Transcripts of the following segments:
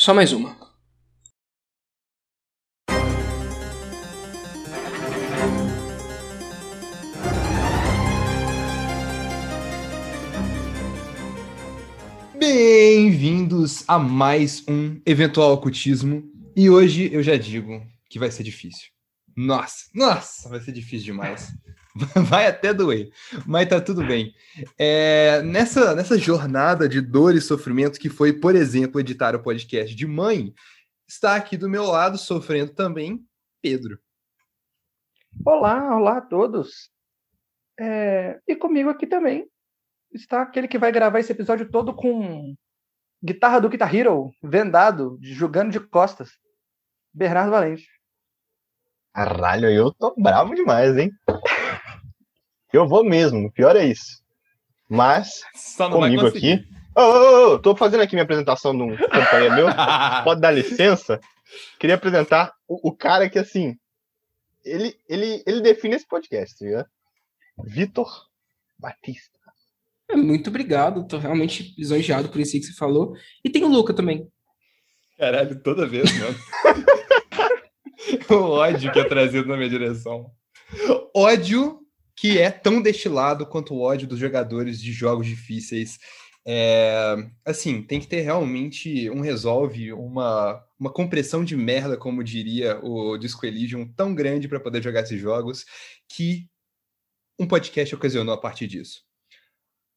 só mais uma. Bem-vindos a mais um eventual ocultismo. E hoje eu já digo que vai ser difícil. Nossa, nossa, vai ser difícil demais. Vai até doer, mas tá tudo bem. É, nessa, nessa jornada de dor e sofrimento que foi, por exemplo, editar o podcast de mãe, está aqui do meu lado, sofrendo também, Pedro. Olá, olá a todos. É, e comigo aqui também está aquele que vai gravar esse episódio todo com guitarra do Guitar Hero, vendado, jogando de costas. Bernardo Valente. Caralho, eu tô bravo demais, hein? Eu vou mesmo, o pior é isso. Mas, comigo aqui. Ô, ô, ô, tô fazendo aqui minha apresentação de um companheiro meu. Pode dar licença? Queria apresentar o, o, cara que, assim, ele, ele, ele define esse podcast, tá ligado? Vitor Batista. É, muito obrigado, tô realmente lisonjeado por isso que você falou. E tem o Luca também. Caralho, toda vez, mano. o ódio que é trazido na minha direção. Ódio que é tão destilado quanto o ódio dos jogadores de jogos difíceis. É, assim, tem que ter realmente um resolve, uma, uma compressão de merda, como diria o Disco Elysium, tão grande para poder jogar esses jogos, que um podcast ocasionou a partir disso.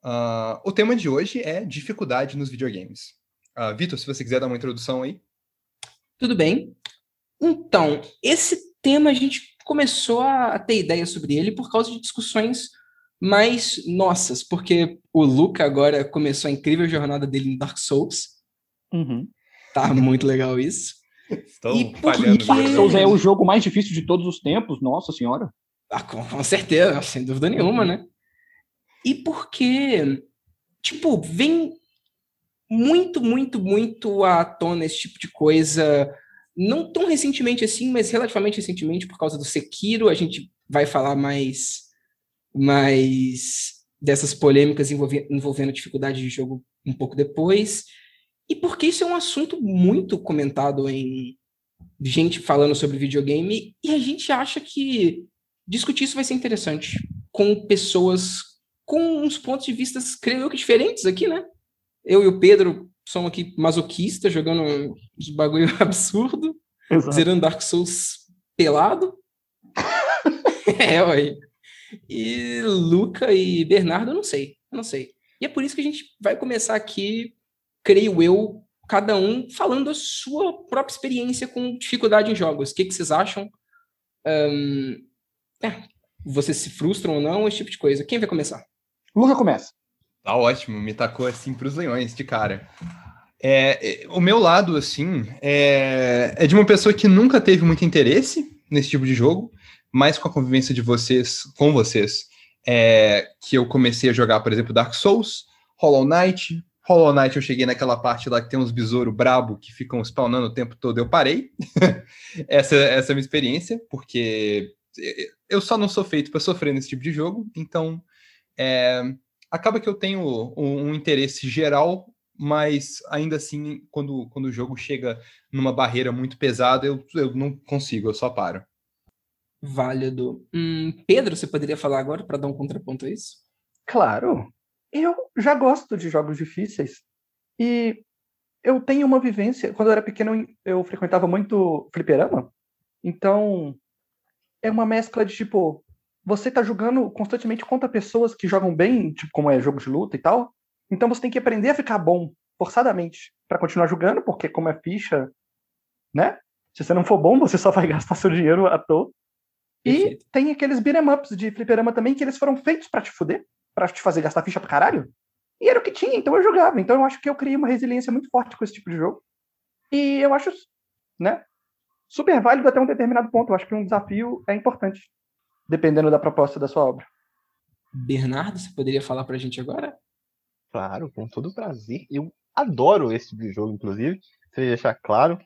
Uh, o tema de hoje é dificuldade nos videogames. Uh, Vitor, se você quiser dar uma introdução aí. Tudo bem. Então, esse tema a gente começou a ter ideia sobre ele por causa de discussões mais nossas, porque o Luca agora começou a incrível jornada dele em Dark Souls. Uhum. Tá muito legal isso. Estão e falhando. Dark Souls é o jogo mais difícil de todos os tempos, nossa senhora. Ah, com, com certeza, sem dúvida nenhuma, né? E porque, tipo, vem muito, muito, muito à tona esse tipo de coisa não tão recentemente assim, mas relativamente recentemente, por causa do Sekiro, a gente vai falar mais, mais dessas polêmicas envolvendo, envolvendo dificuldade de jogo um pouco depois. E porque isso é um assunto muito comentado em gente falando sobre videogame, e a gente acha que discutir isso vai ser interessante com pessoas com uns pontos de vista, creio eu, que diferentes aqui, né? Eu e o Pedro somos aqui masoquistas, jogando uns bagulho absurdo, Exato. zerando Dark Souls pelado. é, ué. E Luca e Bernardo, eu não sei, eu não sei. E é por isso que a gente vai começar aqui, creio eu, cada um falando a sua própria experiência com dificuldade em jogos. O que, que vocês acham? Um, é, vocês se frustram ou não, esse tipo de coisa. Quem vai começar? Luca começa. Tá ótimo, me tacou assim pros leões de cara. É, o meu lado, assim, é, é de uma pessoa que nunca teve muito interesse nesse tipo de jogo, mas com a convivência de vocês, com vocês, é, que eu comecei a jogar, por exemplo, Dark Souls, Hollow Knight. Hollow Knight eu cheguei naquela parte lá que tem uns besouros brabo que ficam spawnando o tempo todo, eu parei. essa, essa é a minha experiência, porque eu só não sou feito para sofrer nesse tipo de jogo, então é, acaba que eu tenho um, um, interesse geral, mas ainda assim, quando, quando o jogo chega numa barreira muito pesada, eu, eu não consigo, eu só paro. Válido. Hum, Pedro, você poderia falar agora para dar um contraponto a isso? Claro. Eu já gosto de jogos difíceis. E eu tenho uma vivência. Quando eu era pequeno, eu frequentava muito fliperama. Então, é uma mescla de tipo, você tá jogando constantemente contra pessoas que jogam bem, tipo, como é jogo de luta e tal. Então você tem que aprender a ficar bom forçadamente para continuar jogando, porque como é ficha, né? Se você não for bom, você só vai gastar seu dinheiro à toa. E tem aqueles beat'em ups de fliperama também que eles foram feitos para te fuder, para te fazer gastar ficha pra caralho. E era o que tinha, então eu jogava. Então eu acho que eu criei uma resiliência muito forte com esse tipo de jogo. E eu acho, né, super válido até um determinado ponto. Eu acho que um desafio é importante dependendo da proposta da sua obra. Bernardo, você poderia falar para a gente agora? Claro, com todo prazer. Eu adoro esse tipo de jogo, inclusive. Se deixar claro,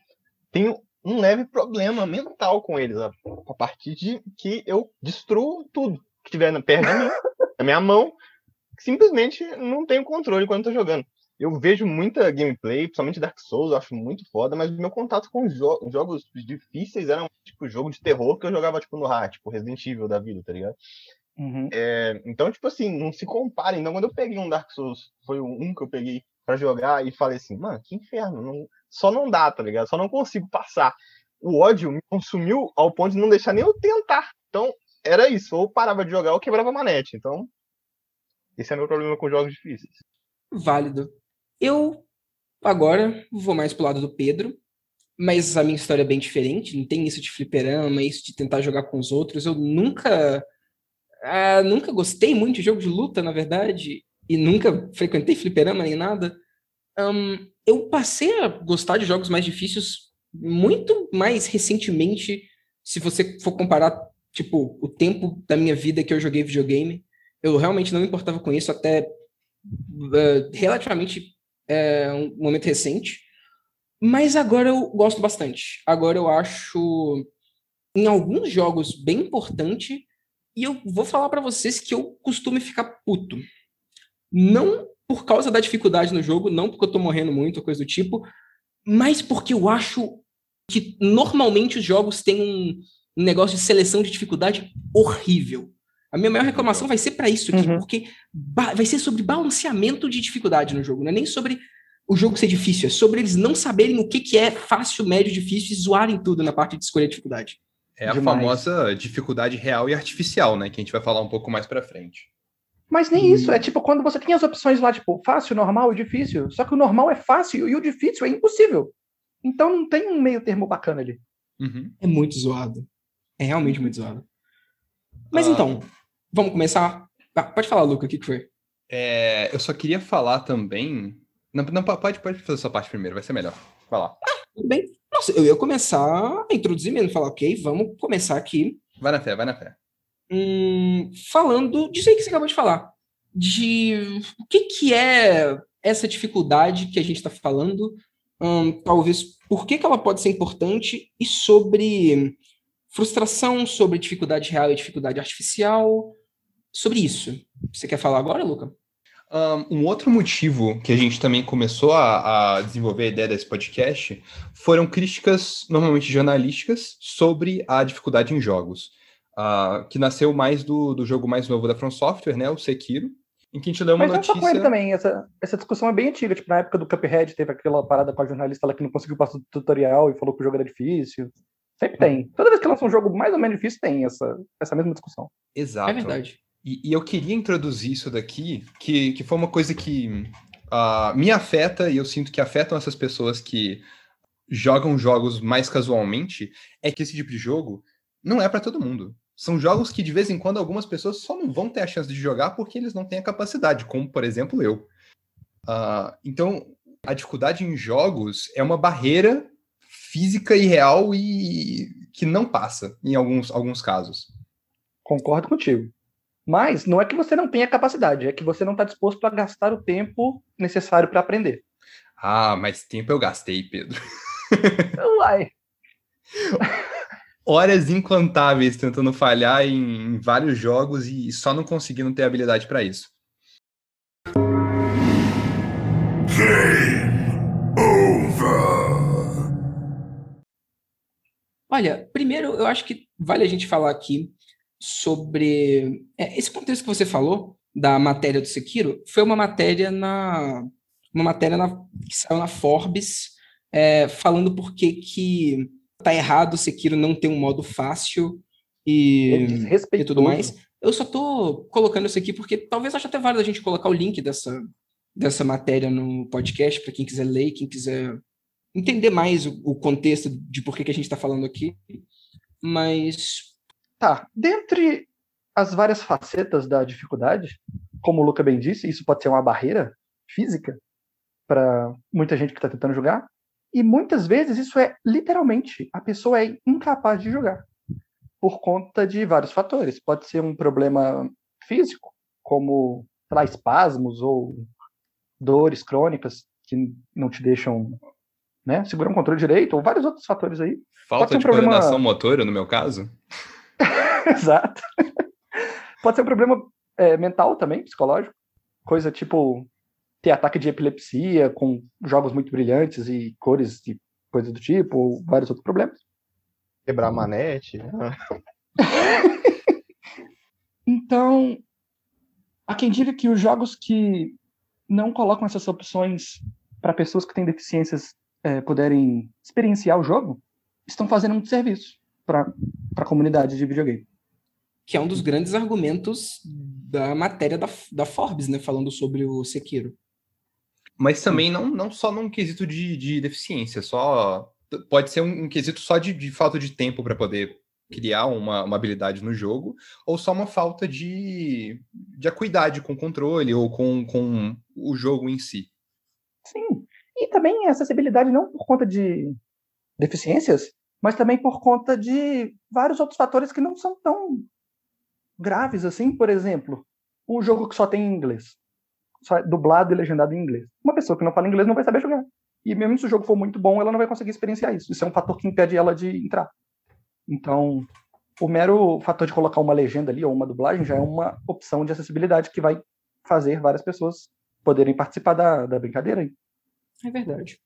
tenho um leve problema mental com eles, a, partir de que eu destruo tudo que tiver perto de mim, na minha mão. simplesmente não tenho controle quando tô jogando. Eu vejo muita gameplay, principalmente Dark Souls, eu acho muito foda, mas meu contato com jo jogos difíceis era tipo jogo de terror que eu jogava tipo no hard, tipo Resident Evil da vida, tá ligado? Uhum. É, então, tipo assim, não se compara. Então, quando eu peguei um Dark Souls, foi um que eu peguei para jogar e falei assim, mano, que inferno, não, só não dá, tá ligado? Só não consigo passar. O ódio me consumiu ao ponto de não deixar nem eu tentar. Então, era isso. Ou parava de jogar ou quebrava a manete. Então, esse é meu problema com jogos difíceis. Válido. Eu, agora, vou mais pro lado do Pedro. Mas a minha história é bem diferente. Não tem isso de fliperama, isso de tentar jogar com os outros. Eu nunca ah, nunca gostei muito de jogo de luta, na verdade, e nunca frequentei fliperama nem nada. Um, eu passei a gostar de jogos mais difíceis muito mais recentemente, se você for comparar, tipo, o tempo da minha vida que eu joguei videogame. Eu realmente não me importava com isso até uh, relativamente uh, um momento recente. Mas agora eu gosto bastante. Agora eu acho, em alguns jogos, bem importante e eu vou falar para vocês que eu costumo ficar puto. Não por causa da dificuldade no jogo, não porque eu tô morrendo muito, coisa do tipo, mas porque eu acho que normalmente os jogos têm um, negócio de seleção de dificuldade horrível. A minha maior reclamação vai ser para isso aqui, uhum. porque vai ser sobre balanceamento de dificuldade no jogo, não é nem sobre o jogo ser difícil, é sobre eles não saberem o que, que é fácil, médio, difícil e zoarem tudo na parte de escolher dificuldade. É a Demais. famosa dificuldade real e artificial, né? Que a gente vai falar um pouco mais pra frente. Mas nem hum. isso, é tipo quando você tem as opções lá, tipo, fácil, normal e difícil. Só que o normal é fácil e o difícil é impossível. Então não tem um meio termo bacana ali. Uhum. É muito zoado. É realmente muito zoado. Mas uh... então, vamos começar? Ah, pode falar, Luca, o que, que foi? É, eu só queria falar também. Não, não, pode, pode fazer essa parte primeiro, vai ser melhor. Vai lá. Ah, tudo bem. Nossa, eu ia começar a introduzir mesmo, falar, ok, vamos começar aqui. Vai na fé, vai na fé. Hum, falando disso aí que você acabou de falar. De o que, que é essa dificuldade que a gente está falando, hum, talvez por que, que ela pode ser importante, e sobre frustração, sobre dificuldade real e dificuldade artificial, sobre isso. Você quer falar agora, Luca? Um, outro motivo que a gente também começou a, a, desenvolver a ideia desse podcast foram críticas, normalmente jornalísticas, sobre a dificuldade em jogos, uh, que nasceu mais do, do jogo mais novo da From Software, né, o Sekiro, em que a gente leu uma Mas notícia... Mas com ele também, essa, essa discussão é bem antiga, tipo, na época do Cuphead teve aquela parada com a jornalista lá que não conseguiu passar do tutorial e falou que o jogo era difícil. Sempre tem. Toda vez que lança um jogo mais ou menos difícil, tem essa, essa mesma discussão. Exato. É verdade. E, e, eu queria introduzir isso daqui, que, que foi uma coisa que uh, me afeta, e eu sinto que afetam essas pessoas que jogam jogos mais casualmente, é que esse tipo de jogo não é para todo mundo. São jogos que de vez em quando algumas pessoas só não vão ter a chance de jogar porque eles não têm a capacidade, como por exemplo eu. Uh, então, a dificuldade em jogos é uma barreira física e real e que não passa em alguns, alguns casos. Concordo contigo. Mas não é que você não tenha capacidade, é que você não está disposto a gastar o tempo necessário para aprender. Ah, mas tempo eu gastei, Pedro. Uai. Horas incontáveis tentando falhar em vários jogos e só não conseguindo ter habilidade para isso. Game over. Olha, primeiro eu acho que vale a gente falar aqui sobre é, esse contexto que você falou da matéria do Sekiro foi uma matéria na uma matéria na, que saiu na Forbes é, falando por que que tá errado o Sekiro não ter um modo fácil e, e tudo mais. Eu só tô colocando isso aqui porque talvez ache até válido a gente colocar o link dessa, dessa matéria no podcast para quem quiser ler, quem quiser entender mais o, o contexto de por que, que a gente está falando aqui. Mas Tá, dentre as várias facetas da dificuldade, como o Luca bem disse, isso pode ser uma barreira física para muita gente que está tentando jogar, e muitas vezes isso é literalmente a pessoa é incapaz de jogar por conta de vários fatores. Pode ser um problema físico, como lá, espasmos ou dores crônicas que não te deixam né, segurar um controle direito, ou vários outros fatores aí. Falta um de problema... coordenação motora, no meu caso? Exato. Pode ser um problema é, mental também, psicológico. coisa tipo ter ataque de epilepsia com jogos muito brilhantes e cores e coisas do tipo, ou vários outros problemas. Quebrar a manete. então, há quem diga que os jogos que não colocam essas opções para pessoas que têm deficiências é, puderem experienciar o jogo, estão fazendo muito serviço para a comunidade de videogame. Que é um dos grandes argumentos da matéria da, da Forbes, né? Falando sobre o Sekiro. Mas também não, não só num quesito de, de deficiência, só pode ser um, um quesito só de, de falta de tempo para poder criar uma, uma habilidade no jogo, ou só uma falta de, de acuidade com o controle ou com, com o jogo em si. Sim. E também acessibilidade não por conta de deficiências, mas também por conta de vários outros fatores que não são tão graves assim. Por exemplo, um jogo que só tem inglês, só é dublado e legendado em inglês. Uma pessoa que não fala inglês não vai saber jogar. E mesmo se o jogo for muito bom, ela não vai conseguir experienciar isso. Isso é um fator que impede ela de entrar. Então, o mero fator de colocar uma legenda ali ou uma dublagem já é uma opção de acessibilidade que vai fazer várias pessoas poderem participar da, da brincadeira aí. É verdade.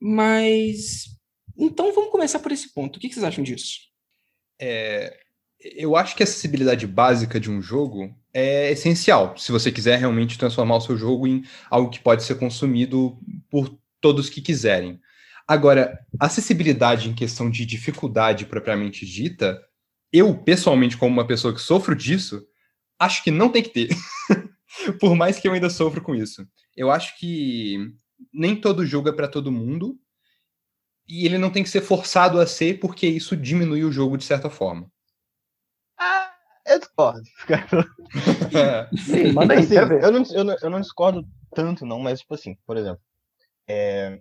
Mas. Então vamos começar por esse ponto. O que vocês acham disso? É, eu acho que a acessibilidade básica de um jogo é essencial, se você quiser realmente transformar o seu jogo em algo que pode ser consumido por todos que quiserem. Agora, acessibilidade em questão de dificuldade propriamente dita, eu, pessoalmente, como uma pessoa que sofro disso, acho que não tem que ter. por mais que eu ainda sofro com isso. Eu acho que nem todo jogo é para todo mundo e ele não tem que ser forçado a ser porque isso diminui o jogo de certa forma. Eu discordo. Sim, manda aí, assim, eu, não, eu, não, eu não discordo tanto, não, mas, tipo assim, por exemplo, é,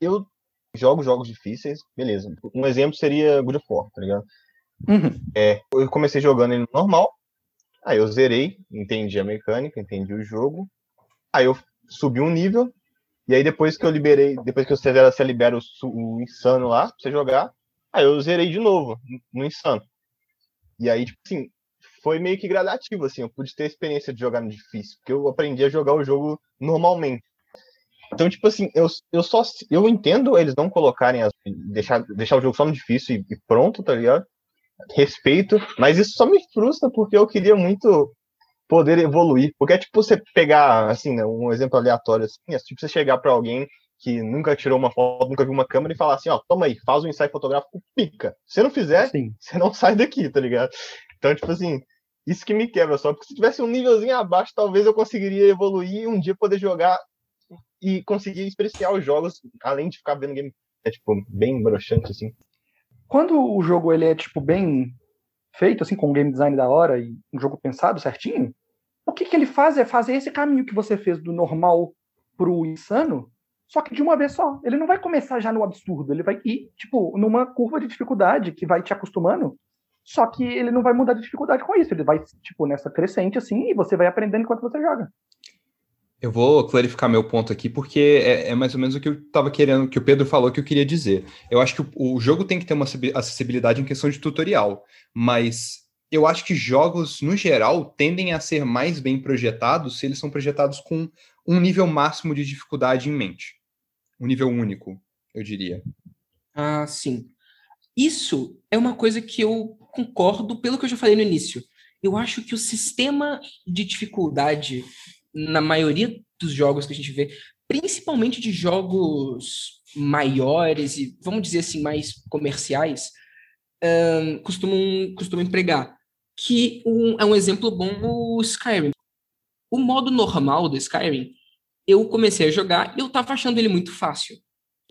eu jogo jogos difíceis, beleza. Um exemplo seria God of War, tá ligado? Uhum. É, eu comecei jogando ele normal, aí eu zerei, entendi a mecânica, entendi o jogo, aí eu subi um nível, e aí depois que eu liberei, depois que você, você libera o, o insano lá pra você jogar, aí eu zerei de novo no insano. E aí, tipo assim, foi meio que gradativo, assim, eu pude ter a experiência de jogar no difícil, porque eu aprendi a jogar o jogo normalmente. Então, tipo assim, eu, eu só eu entendo eles não colocarem as, deixar, deixar o jogo só no difícil e, e pronto, tá ligado? Respeito, mas isso só me frustra porque eu queria muito poder evoluir. Porque é tipo você pegar, assim, né, um exemplo aleatório, assim, é tipo você chegar para alguém que nunca tirou uma foto, nunca viu uma câmera e falar assim, ó, toma aí, faz um ensaio fotográfico, pica. Se não fizer, Sim. você não sai daqui, tá ligado? Então, tipo assim, isso que me quebra só, porque se tivesse um nívelzinho abaixo, talvez eu conseguiria evoluir e um dia poder jogar e conseguir experienciar os jogos, além de ficar vendo game, é tipo, bem broxante, assim. Quando o jogo ele é, tipo, bem feito, assim, com um game design da hora e um jogo pensado certinho, o que, que ele faz é fazer esse caminho que você fez do normal pro insano, só que de uma vez só. Ele não vai começar já no absurdo, ele vai ir, tipo, numa curva de dificuldade que vai te acostumando, só que ele não vai mudar de dificuldade com isso, ele vai, tipo, nessa crescente, assim, e você vai aprendendo enquanto você joga. Eu vou clarificar meu ponto aqui, porque é, é, mais ou menos o que eu estava querendo, que o Pedro falou que eu queria dizer. Eu acho que o, o jogo tem que ter uma acessibilidade em questão de tutorial, mas eu acho que jogos, no geral, tendem a ser mais bem projetados se eles são projetados com um nível máximo de dificuldade em mente. Um nível único, eu diria. Ah, sim. Isso é uma coisa que eu concordo pelo que eu já falei no início. Eu acho que o sistema de dificuldade na maioria dos jogos que a gente vê, principalmente de jogos maiores e, vamos dizer assim, mais comerciais, um, costumam, costumam empregar que um, é um exemplo bom o Skyrim. O modo normal do Skyrim, eu comecei a jogar e eu tava achando ele muito fácil.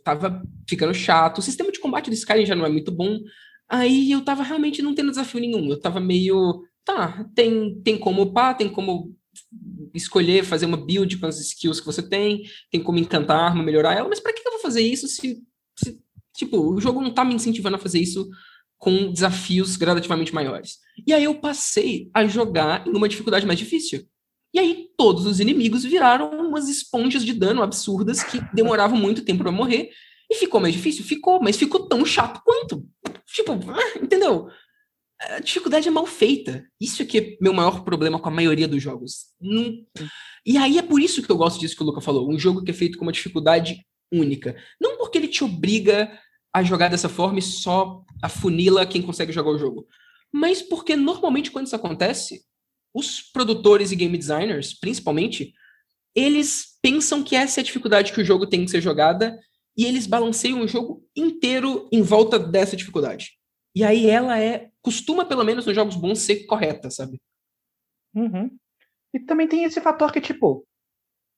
Tava ficando chato. O sistema de combate do Skyrim já não é muito bom. Aí eu tava realmente não tendo desafio nenhum. Eu tava meio. Tá, tem, tem como upar, tem como escolher, fazer uma build com as skills que você tem, tem como encantar a arma, melhorar ela, mas para que eu vou fazer isso se, se, Tipo, o jogo não tá me incentivando a fazer isso com desafios gradativamente maiores. E aí eu passei a jogar em uma dificuldade mais difícil. E aí todos os inimigos viraram umas esponjas de dano absurdas que demoravam muito tempo para morrer. E ficou mais difícil? Ficou, mas ficou tão chato quanto. Tipo, entendeu? a dificuldade é mal feita. Isso é que é meu maior problema com a maioria dos jogos. Não... E aí é por isso que eu gosto disso que o Luca falou. Um jogo que é feito com uma dificuldade única. Não porque ele te obriga a jogar dessa forma e só afunila quem consegue jogar o jogo. Mas porque normalmente quando isso acontece, os produtores e game designers, principalmente, eles pensam que essa é a dificuldade que o jogo tem que ser jogada e eles balanceiam o jogo inteiro em volta dessa dificuldade. E aí ela é, costuma pelo menos nos jogos bons ser correta, sabe? Uhum. E também tem esse fator que, tipo,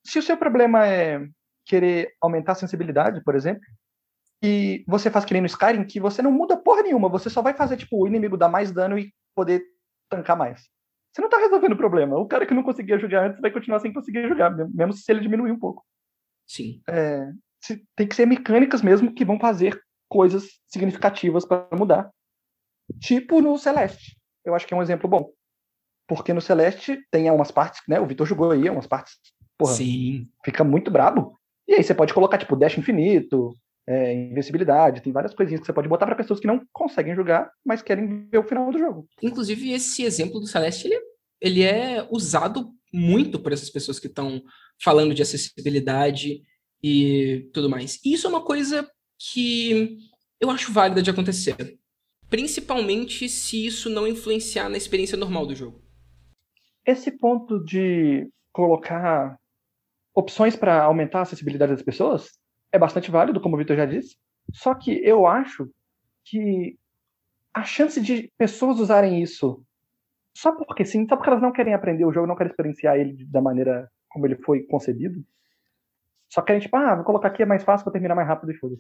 se o seu problema é querer aumentar a sensibilidade, por exemplo, e você faz que nem no Skyrim, que você não muda porra nenhuma, você só vai fazer, tipo, o inimigo dar mais dano e poder tancar mais. Você não tá resolvendo o problema. O cara que não conseguia jogar antes vai continuar sem conseguir jogar, mesmo se ele diminuir um pouco. Sim. É, tem que ser mecânicas mesmo que vão fazer coisas significativas para mudar. Tipo no Celeste. Eu acho que é um exemplo bom. Porque no Celeste tem umas partes, né? O Vitor jogou aí, umas partes. Porra, Sim. Fica muito brabo. E aí você pode colocar, tipo, dash infinito, é, invencibilidade, tem várias coisinhas que você pode botar para pessoas que não conseguem jogar, mas querem ver o final do jogo. Inclusive, esse exemplo do Celeste, ele, ele é usado muito por essas pessoas que estão falando de acessibilidade e tudo mais. E isso é uma coisa que eu acho válida de acontecer. Principalmente se isso não influenciar na experiência normal do jogo. Esse ponto de colocar opções para aumentar a acessibilidade das pessoas é bastante válido, como o Vitor já disse. Só que eu acho que a chance de pessoas usarem isso só porque sim, só porque elas não querem aprender o jogo, não querem experienciar ele da maneira como ele foi concebido, só querem, tipo, ah, vou colocar aqui, é mais fácil para terminar mais rápido e foda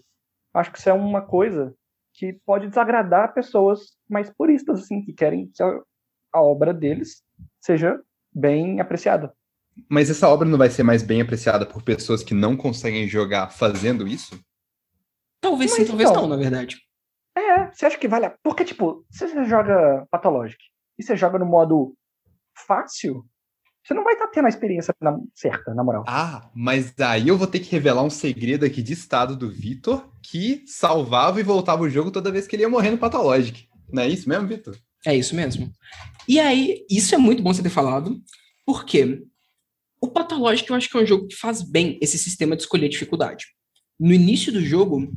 Acho que isso é uma coisa que pode desagradar pessoas mais puristas, assim, que querem que a, a obra deles seja bem apreciada. Mas essa obra não vai ser mais bem apreciada por pessoas que não conseguem jogar fazendo isso? Talvez Mas, sim, talvez então, não, na verdade. É, você acha que vale a... Porque, tipo, se você joga Pathologic e você joga no modo fácil, você não vai estar tá tendo a experiência na... certa, na moral. Ah, mas aí eu vou ter que revelar um segredo aqui de estado do Vitor, que salvava e voltava o jogo toda vez que ele ia morrer no Pathologic. Não é isso mesmo, Vitor? É isso mesmo. E aí, isso é muito bom você ter falado, porque o Pathologic eu acho que é um jogo que faz bem esse sistema de escolher dificuldade. No início do jogo,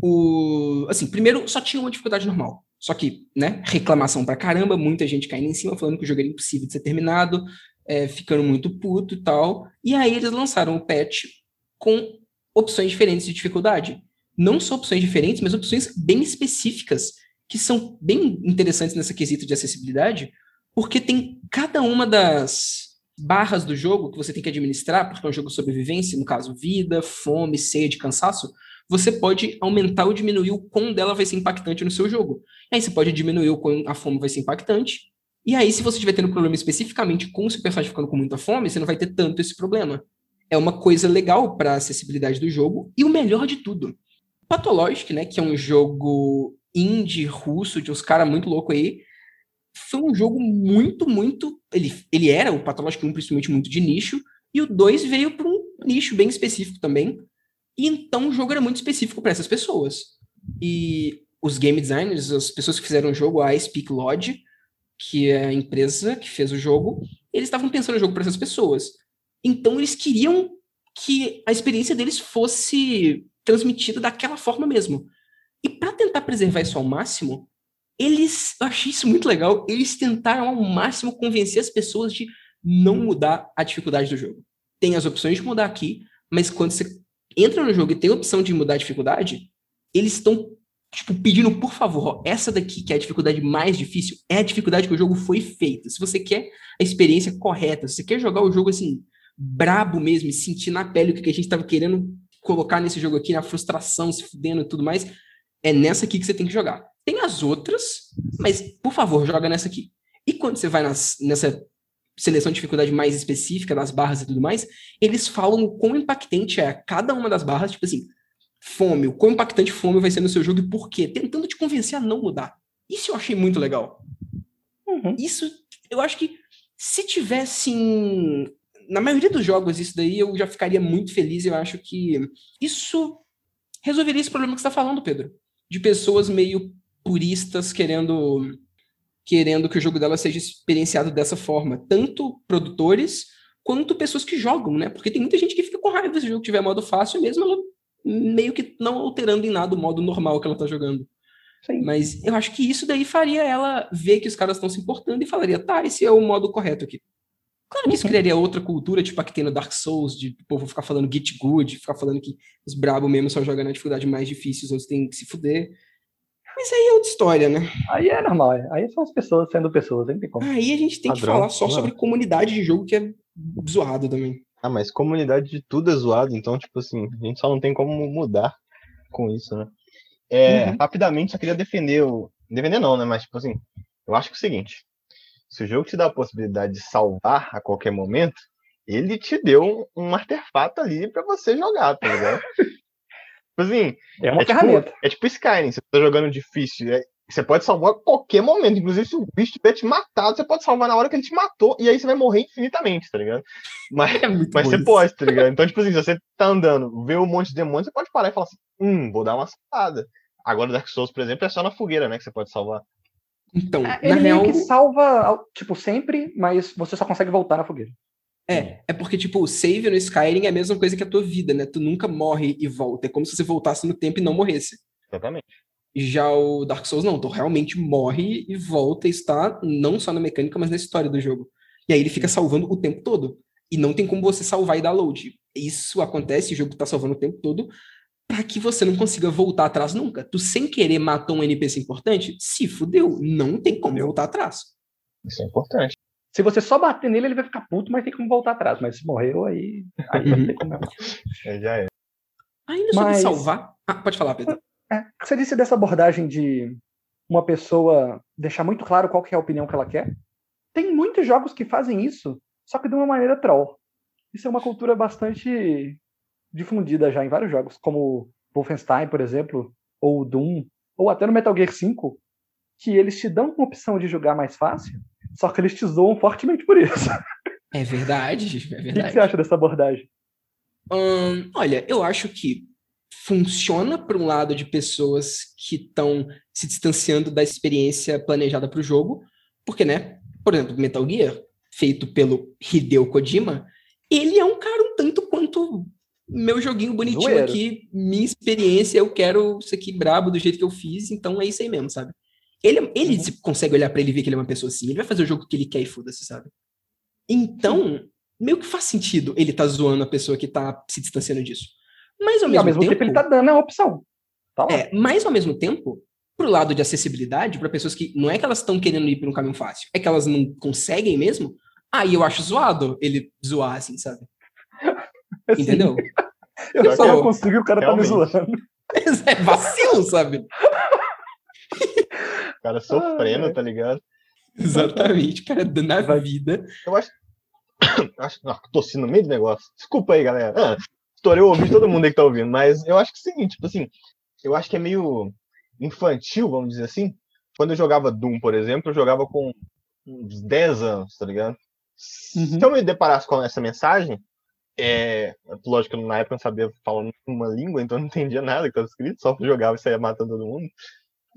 o assim, primeiro só tinha uma dificuldade normal. Só que, né, reclamação pra caramba, muita gente caindo em cima falando que o jogo era impossível de ser terminado, é, ficando muito puto e tal. E aí eles lançaram o patch com opções diferentes de dificuldade. Não só opções diferentes, mas opções bem específicas, que são bem interessantes nessa quesito de acessibilidade, porque tem cada uma das barras do jogo que você tem que administrar, porque é um jogo de sobrevivência, no caso, vida, fome, sede, cansaço, você pode aumentar ou diminuir o quão dela vai ser impactante no seu jogo. Aí você pode diminuir o quão a fome vai ser impactante. E aí, se você estiver tendo problema especificamente com o seu personagem ficando com muita fome, você não vai ter tanto esse problema. É uma coisa legal para acessibilidade do jogo. E o melhor de tudo, Pathologic, né, que é um jogo indie russo de uns caras muito loucos aí, foi um jogo muito, muito. Ele, ele era o Pathologic 1, principalmente, muito de nicho, e o 2 veio para um nicho bem específico também. E então o jogo era muito específico para essas pessoas. E os game designers, as pessoas que fizeram o jogo, a Speak Lodge, que é a empresa que fez o jogo, eles estavam pensando no jogo para essas pessoas. Então eles queriam que a experiência deles fosse transmitida daquela forma mesmo. E para tentar preservar isso ao máximo, eles, eu achei isso muito legal, eles tentaram ao máximo convencer as pessoas de não mudar a dificuldade do jogo. Tem as opções de mudar aqui, mas quando você entra no jogo e tem a opção de mudar a dificuldade, eles estão tipo pedindo, por favor, ó, essa daqui que é a dificuldade mais difícil, é a dificuldade que o jogo foi feito. Se você quer a experiência correta, se você quer jogar o jogo assim brabo mesmo e sentir na pele o que a gente estava querendo colocar nesse jogo aqui, na frustração, se fudendo e tudo mais, é nessa aqui que você tem que jogar. Tem as outras, mas, por favor, joga nessa aqui. E quando você vai nas, nessa seleção de dificuldade mais específica, das barras e tudo mais, eles falam o quão impactante é cada uma das barras, tipo assim, fome, o quão impactante fome vai ser no seu jogo e por quê, tentando te convencer a não mudar. Isso eu achei muito legal. Uhum. Isso, eu acho que se tivesse na maioria dos jogos isso daí, eu já ficaria muito feliz. Eu acho que isso resolveria esse problema que você está falando, Pedro. De pessoas meio puristas querendo querendo que o jogo dela seja experienciado dessa forma. Tanto produtores quanto pessoas que jogam, né? Porque tem muita gente que fica com raiva se o jogo tiver modo fácil, mesmo ela meio que não alterando em nada o modo normal que ela tá jogando. Sim. Mas eu acho que isso daí faria ela ver que os caras estão se importando e falaria, tá, esse é o modo correto aqui. Claro que isso criaria outra cultura, tipo a que tem no Dark Souls, de o povo ficar falando git good, ficar falando que os brabo mesmo só jogam na dificuldade mais difícil, os outros têm que se fuder. Mas aí é outra história, né? Aí é normal, é. aí são as pessoas sendo pessoas, não tem como. Aí a gente tem Padrão. que falar só sobre comunidade de jogo que é zoado também. Ah, mas comunidade de tudo é zoado, então, tipo assim, a gente só não tem como mudar com isso, né? É, uhum. Rapidamente, só queria defender o. Defender não, né? Mas, tipo assim, eu acho que é o seguinte: se o jogo te dá a possibilidade de salvar a qualquer momento, ele te deu um artefato ali para você jogar, tá ligado? tipo assim, é uma é tipo, ferramenta. Tipo, é tipo Skyrim, você tá jogando difícil, é, você pode salvar a qualquer momento, inclusive se o bicho tiver te matado, você pode salvar na hora que ele te matou, e aí você vai morrer infinitamente, tá ligado? Mas, é mas você isso. pode, tá ligado? Então, tipo assim, se você tá andando, vê um monte de demônios, você pode parar e falar assim, hum, vou dar uma salvada. Agora, Dark Souls, por exemplo, é só na fogueira, né, que você pode salvar. Então, é, ele real... que salva, tipo, sempre, mas você só consegue voltar na fogueira. É, é porque, tipo, o save no Skyrim é a mesma coisa que a tua vida, né? Tu nunca morre e volta. É como se você voltasse no tempo e não morresse. Exatamente. Já o Dark Souls não, tu realmente morre e volta e está não só na mecânica, mas na história do jogo. E aí ele fica salvando o tempo todo. E não tem como você salvar e dar load. Isso acontece, o jogo tá salvando o tempo todo, para que você não consiga voltar atrás nunca. Tu sem querer matou um NPC importante, se fudeu, não tem como voltar atrás. Isso é importante. Se você só bater nele, ele vai ficar puto, mas tem como voltar atrás. Mas se morreu, aí, aí não tem como. É, já é. Ainda sobre mas... salvar. Ah, pode falar, Pedro. É, você disse dessa abordagem de uma pessoa deixar muito claro qual que é a opinião que ela quer. Tem muitos jogos que fazem isso, só que de uma maneira troll. Isso é uma cultura bastante difundida já em vários jogos, como Wolfenstein, por exemplo, ou Doom, ou até no Metal Gear 5, que eles te dão uma opção de jogar mais fácil, só que eles te zoam fortemente por isso. É verdade, é verdade. O que você acha dessa abordagem? Hum, olha, eu acho que funciona para um lado de pessoas que estão se distanciando da experiência planejada para o jogo, porque, né, por exemplo, Metal Gear, feito pelo Hideo Kojima, ele é um cara um tanto quanto meu joguinho bonitinho aqui, minha experiência, eu quero isso aqui brabo do jeito que eu fiz, então é isso aí mesmo, sabe? Ele, ele uhum. consegue olhar para ele e ver que ele é uma pessoa assim, ele vai fazer o jogo que ele quer e foda-se, sabe? Então, meio que faz sentido ele tá zoando a pessoa que tá se distanciando disso. Mas ao, e mesmo, ao mesmo tempo, tempo, ele tá dando a opção. Tá é, mas ao mesmo tempo, pro lado de acessibilidade, para pessoas que não é que elas estão querendo ir por um caminho fácil, é que elas não conseguem mesmo, aí eu acho zoado ele zoar assim, sabe? Assim, Entendeu? Eu só não consegui, o cara Realmente. tá me zoando. É vacilo, sabe? O cara sofrendo, ah, tá ligado? Exatamente, cara, dando a vida. Eu acho. acho não, tossi no meio do negócio. Desculpa aí, galera. Ah, estourei o ouvido todo mundo aí que tá ouvindo, mas eu acho que é o seguinte, tipo assim, eu acho que é meio infantil, vamos dizer assim. Quando eu jogava Doom, por exemplo, eu jogava com uns 10 anos, tá ligado? Uhum. Se eu me deparasse com essa mensagem, é, lógico que na época eu não sabia falar uma língua, então eu não entendia nada que estava escrito, só jogava e saía matando todo mundo.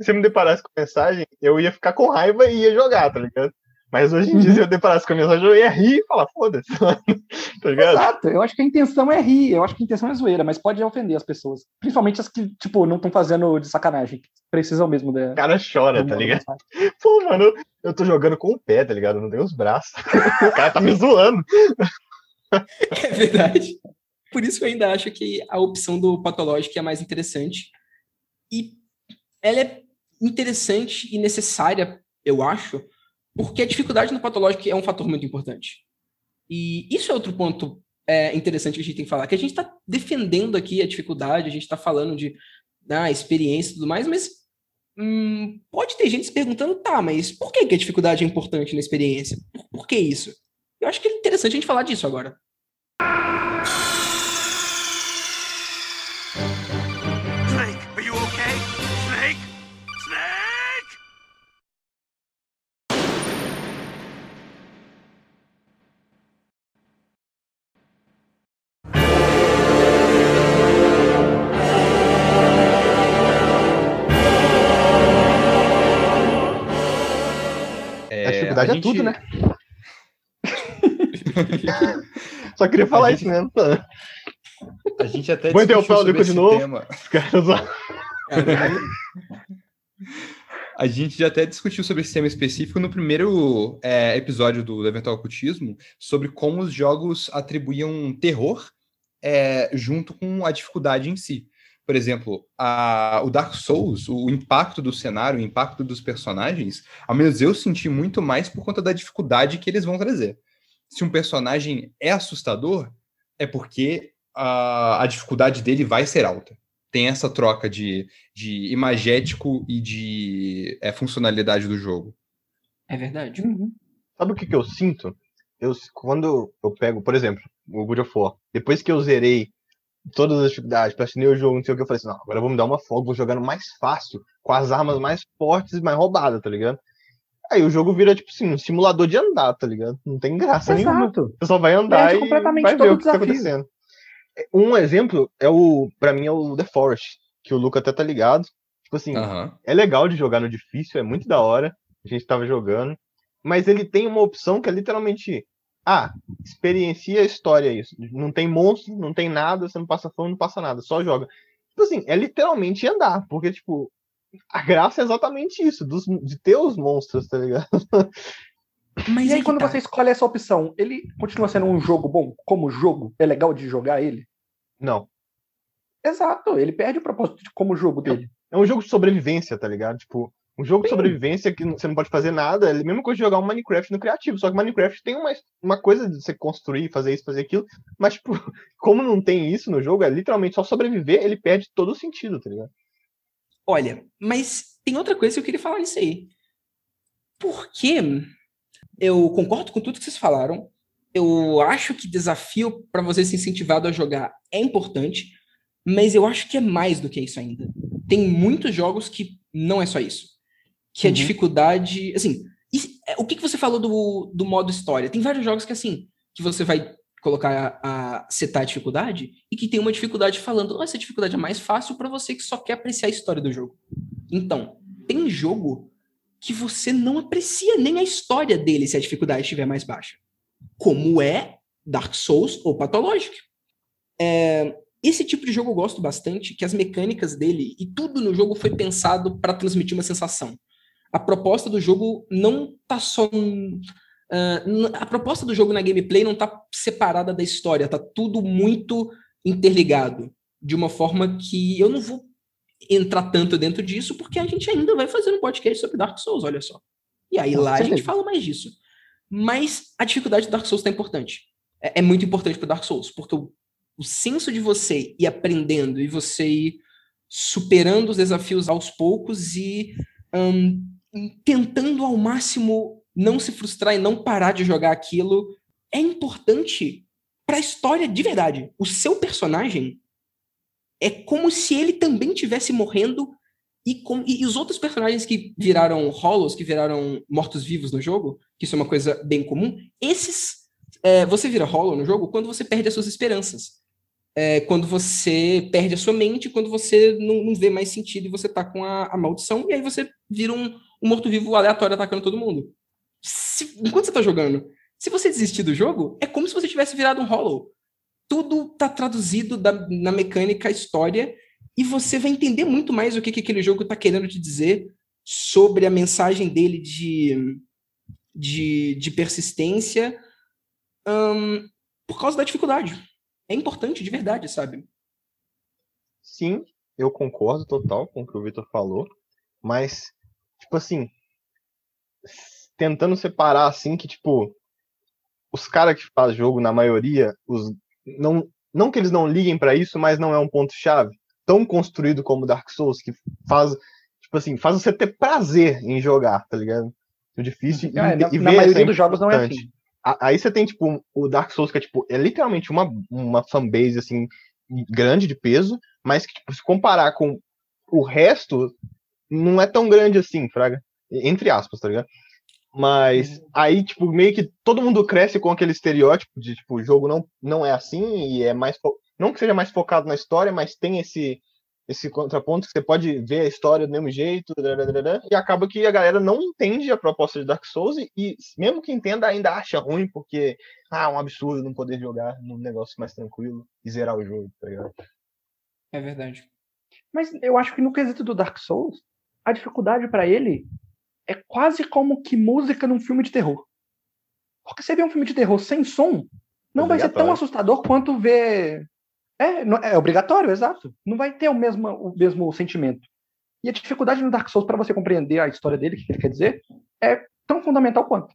Se eu me deparasse com a mensagem, eu ia ficar com raiva e ia jogar, tá ligado? Mas hoje em dia, se eu deparasse com a mensagem, eu ia rir e falar, foda-se. tá ligado? Exato, eu acho que a intenção é rir, eu acho que a intenção é zoeira, mas pode ofender as pessoas. Principalmente as que, tipo, não estão fazendo de sacanagem, que precisam mesmo de. O cara chora, tá ligado? Pô, mano, eu tô jogando com o pé, tá ligado? não tenho os braços. o cara tá me zoando. é verdade. Por isso eu ainda acho que a opção do patológico é a mais interessante. E ela é interessante e necessária, eu acho, porque a dificuldade no patológico é um fator muito importante. E isso é outro ponto é, interessante que a gente tem que falar, que a gente está defendendo aqui a dificuldade, a gente está falando de ah, experiência e tudo mais, mas hum, pode ter gente se perguntando, tá, mas por que, que a dificuldade é importante na experiência? Por, por que isso? Eu acho que é interessante a gente falar disso agora. Dificuldade é gente... tudo, né? Só queria falar a isso gente... mesmo. A gente até Vou interromper o de novo. Tema. A gente já até discutiu sobre esse tema específico no primeiro é, episódio do Eventual Ocultismo, sobre como os jogos atribuíam terror é, junto com a dificuldade em si. Por exemplo, a, o Dark Souls, o impacto do cenário, o impacto dos personagens, ao menos eu senti muito mais por conta da dificuldade que eles vão trazer. Se um personagem é assustador, é porque a, a dificuldade dele vai ser alta. Tem essa troca de, de imagético e de é, funcionalidade do jogo. É verdade. Uhum. Sabe o que, que eu sinto? Eu, quando eu pego, por exemplo, o God of War, depois que eu zerei todas as dificuldades, platinei o jogo, não sei o que, eu falei assim, não, agora vamos dar uma folga, vou jogar no mais fácil, com as armas mais fortes e mais roubadas, tá ligado? Aí o jogo vira, tipo assim, um simulador de andar, tá ligado? Não tem graça Exato. nenhuma. Você só vai andar e vai ver o que tá acontecendo. Um exemplo é o, para mim, é o The Forest, que o Luca até tá ligado. Tipo assim, uhum. é legal de jogar no difícil, é muito da hora. A gente tava jogando. Mas ele tem uma opção que é literalmente. Ah, experiencia a história isso. Não tem monstro, não tem nada, você não passa fome, não passa nada, só joga. Tipo assim, é literalmente andar, porque, tipo, a graça é exatamente isso, dos, de ter os monstros, tá ligado? Mas e aí, quando tá. você escolhe essa opção, ele continua sendo um jogo bom? Como jogo? É legal de jogar ele? Não. Exato, ele perde o propósito de como jogo dele. É um jogo de sobrevivência, tá ligado? Tipo, um jogo Sim. de sobrevivência que você não pode fazer nada, é a mesma coisa de jogar um Minecraft no criativo, só que Minecraft tem uma, uma coisa de você construir, fazer isso, fazer aquilo, mas, tipo, como não tem isso no jogo, é literalmente só sobreviver, ele perde todo o sentido, tá ligado? Olha, mas tem outra coisa que eu queria falar nisso aí. Por que eu concordo com tudo que vocês falaram. Eu acho que desafio para você ser incentivado a jogar é importante, mas eu acho que é mais do que isso ainda. Tem muitos jogos que não é só isso. Que uhum. a dificuldade. Assim, é, o que, que você falou do, do modo história? Tem vários jogos que, assim, que você vai colocar a, a setar a dificuldade e que tem uma dificuldade falando, oh, essa dificuldade é mais fácil para você que só quer apreciar a história do jogo. Então, tem jogo que você não aprecia nem a história dele se a dificuldade estiver mais baixa. Como é Dark Souls ou Pathologic. É, esse tipo de jogo eu gosto bastante, que as mecânicas dele e tudo no jogo foi pensado para transmitir uma sensação. A proposta do jogo não tá só. Uh, a proposta do jogo na gameplay não tá separada da história, tá tudo muito interligado. De uma forma que eu não vou entrar tanto dentro disso, porque a gente ainda vai fazer um podcast sobre Dark Souls, olha só. E aí lá a gente fala mais disso. Mas a dificuldade do Dark Souls tá importante. É, é muito importante para Dark Souls, porque o, o senso de você ir aprendendo e você ir superando os desafios aos poucos e um, tentando ao máximo não se frustrar e não parar de jogar aquilo é importante para a história de verdade. O seu personagem é como se ele também tivesse morrendo e, com, e, os outros personagens que viraram hollows, que viraram mortos-vivos no jogo, que isso é uma coisa bem comum, esses. É, você vira hollow no jogo quando você perde as suas esperanças. É, quando você perde a sua mente, quando você não, não vê mais sentido e você tá com a, a maldição, e aí você vira um, um morto-vivo aleatório atacando todo mundo. Se, enquanto você tá jogando, se você desistir do jogo, é como se você tivesse virado um hollow tudo tá traduzido da, na mecânica, história, e você vai entender muito mais o que, que aquele jogo tá querendo te dizer sobre a mensagem dele de, de, de persistência um, por causa da dificuldade. É importante de verdade, sabe? Sim, eu concordo total com o que o Victor falou, mas, tipo assim, tentando separar assim que, tipo, os caras que fazem jogo, na maioria, os não, não que eles não liguem para isso, mas não é um ponto chave tão construído como Dark Souls que faz, tipo assim, faz você ter prazer em jogar, tá ligado? O difícil é, e, na, e na maioria dos jogos não é assim. Aí você tem tipo o Dark Souls que é tipo é literalmente uma uma fanbase assim grande de peso, mas que tipo, se comparar com o resto não é tão grande assim, fraga. Entre aspas, tá ligado? Mas uhum. aí, tipo, meio que todo mundo cresce com aquele estereótipo de, tipo, o jogo não, não é assim e é mais. Não que seja mais focado na história, mas tem esse esse contraponto que você pode ver a história do mesmo jeito, e acaba que a galera não entende a proposta de Dark Souls e, mesmo que entenda ainda acha ruim porque ah, é um absurdo não poder jogar num negócio mais tranquilo e zerar o jogo, tá ligado? É verdade. Mas eu acho que no quesito do Dark Souls, a dificuldade para ele é quase como que música num filme de terror. Porque você vê um filme de terror sem som, não vai ser tão assustador quanto ver. É, é obrigatório, exato. Não vai ter o mesmo, o mesmo sentimento. E a dificuldade no Dark Souls para você compreender a história dele, o que ele quer dizer, é tão fundamental quanto.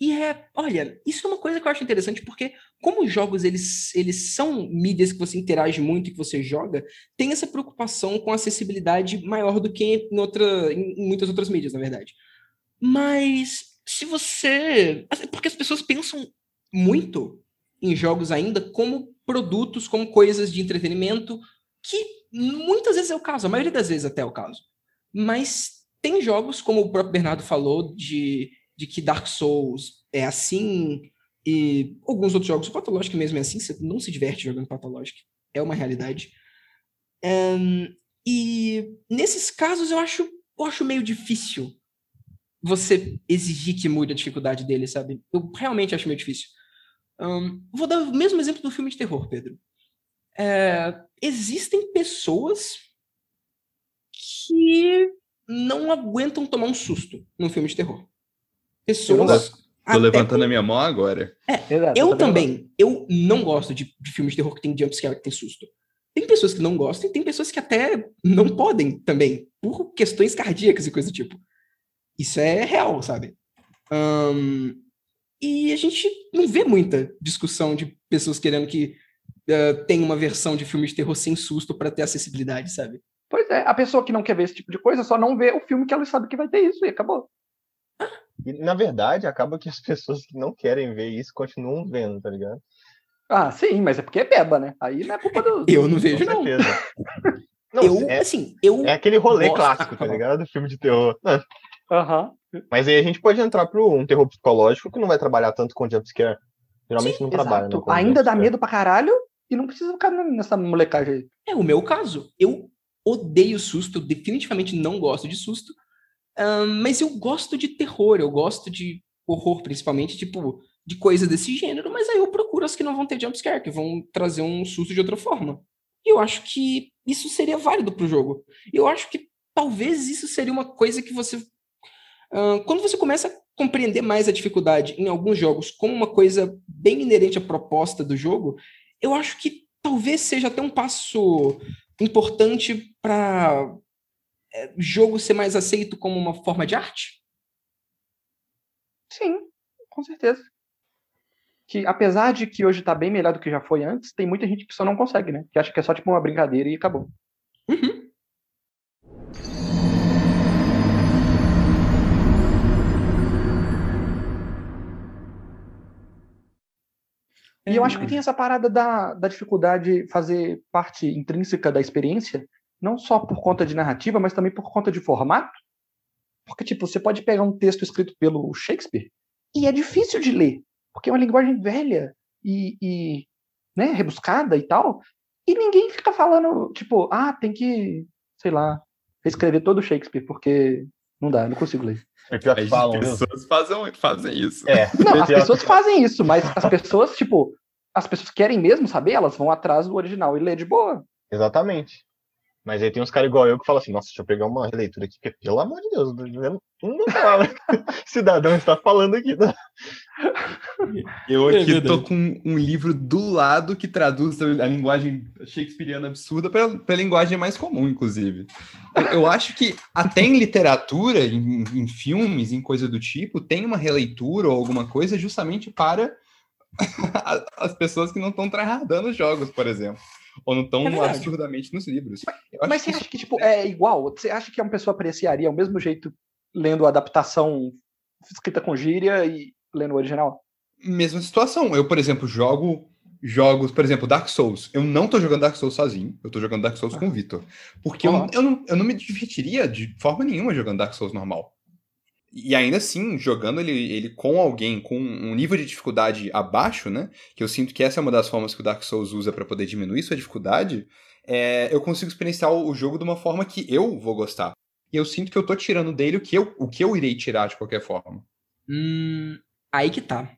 E é, olha, isso é uma coisa que eu acho interessante, porque como os jogos eles, eles são mídias que você interage muito e que você joga, tem essa preocupação com acessibilidade maior do que em, outra, em muitas outras mídias, na verdade. Mas se você. Porque as pessoas pensam muito em jogos ainda como produtos, como coisas de entretenimento, que muitas vezes é o caso, a maioria das vezes até é o caso. Mas tem jogos, como o próprio Bernardo falou, de, de que Dark Souls é assim, e alguns outros jogos, o Pathologic mesmo é assim, você não se diverte jogando Pathologic, é uma realidade. Um, e nesses casos eu acho, eu acho meio difícil você exigir que mude a dificuldade dele, sabe? Eu realmente acho meio difícil. Um, vou dar o mesmo exemplo do filme de terror, Pedro. É, existem pessoas que não aguentam tomar um susto num filme de terror. Pessoas. Tô levantando com... a minha mão agora. É, Exato, eu também. Eu não gosto de, de filmes de terror que tem jumpscare, que tem susto. Tem pessoas que não gostam e tem pessoas que até não podem também, por questões cardíacas e coisa do tipo. Isso é real, sabe? Um, e a gente não vê muita discussão de pessoas querendo que uh, tenha uma versão de filme de terror sem susto para ter acessibilidade, sabe? Pois é, a pessoa que não quer ver esse tipo de coisa só não vê o filme que ela sabe que vai ter isso e acabou. E, na verdade, acaba que as pessoas que não querem ver isso continuam vendo, tá ligado? Ah, sim, mas é porque é beba, né? Aí não é culpa do. Eu não vejo, não. não eu, é, assim, eu. É aquele rolê gosto... clássico, tá ligado? Filme de terror. Aham. Mas aí a gente pode entrar para um terror psicológico que não vai trabalhar tanto com jumpscare. Geralmente Sim, não exato. trabalha. Né, Ainda dá medo pra caralho e não precisa ficar nessa molecagem aí. É o meu caso. Eu odeio susto, eu definitivamente não gosto de susto. Um, mas eu gosto de terror, eu gosto de horror, principalmente, tipo, de coisa desse gênero, mas aí eu procuro as que não vão ter jumpscare, que vão trazer um susto de outra forma. E eu acho que isso seria válido pro jogo. Eu acho que talvez isso seria uma coisa que você quando você começa a compreender mais a dificuldade em alguns jogos como uma coisa bem inerente à proposta do jogo, eu acho que talvez seja até um passo importante para jogo ser mais aceito como uma forma de arte. Sim, com certeza. Que apesar de que hoje está bem melhor do que já foi antes, tem muita gente que só não consegue, né? Que acha que é só tipo uma brincadeira e acabou. Uhum. E eu acho que tem essa parada da, da dificuldade fazer parte intrínseca da experiência, não só por conta de narrativa, mas também por conta de formato. Porque, tipo, você pode pegar um texto escrito pelo Shakespeare e é difícil de ler, porque é uma linguagem velha e, e né, rebuscada e tal, e ninguém fica falando, tipo, ah, tem que, sei lá, reescrever todo o Shakespeare, porque não dá, não consigo ler. É pior que falam, as pessoas fazem, fazem isso. É. Não, as pessoas fazem isso, mas as pessoas, tipo, as pessoas querem mesmo saber, elas vão atrás do original e lê de boa. Exatamente. Mas aí tem uns caras igual eu que falam assim, nossa, deixa eu pegar uma releitura aqui, porque, pelo amor de Deus, não fala. Cidadão está falando aqui. Né? Eu aqui tô com um livro do lado que traduz a linguagem shakespeariana absurda para a linguagem mais comum, inclusive. Eu, eu, acho que até em literatura, em, em filmes, em coisa do tipo, tem uma releitura ou alguma coisa justamente para as pessoas que não estão tryhardando os jogos, por exemplo. Ou não estão é absurdamente nos livros. Mas, mas você acha que tipo, é igual? Você acha que uma pessoa apreciaria ao mesmo jeito lendo a adaptação escrita com gíria e lendo o original? Mesma situação. Eu, por exemplo, jogo jogos, por exemplo, Dark Souls. Eu não tô jogando Dark Souls sozinho, eu tô jogando Dark Souls com o Vitor. Porque eu, eu, não, eu não me divertiria de forma nenhuma jogando Dark Souls normal. E ainda assim, jogando ele, ele com alguém com um nível de dificuldade abaixo, né? Que eu sinto que essa é uma das formas que o Dark Souls usa para poder diminuir sua dificuldade. É, eu consigo experienciar o jogo de uma forma que eu vou gostar. E eu sinto que eu tô tirando dele o que eu, o que eu irei tirar de qualquer forma. Hum, aí que tá.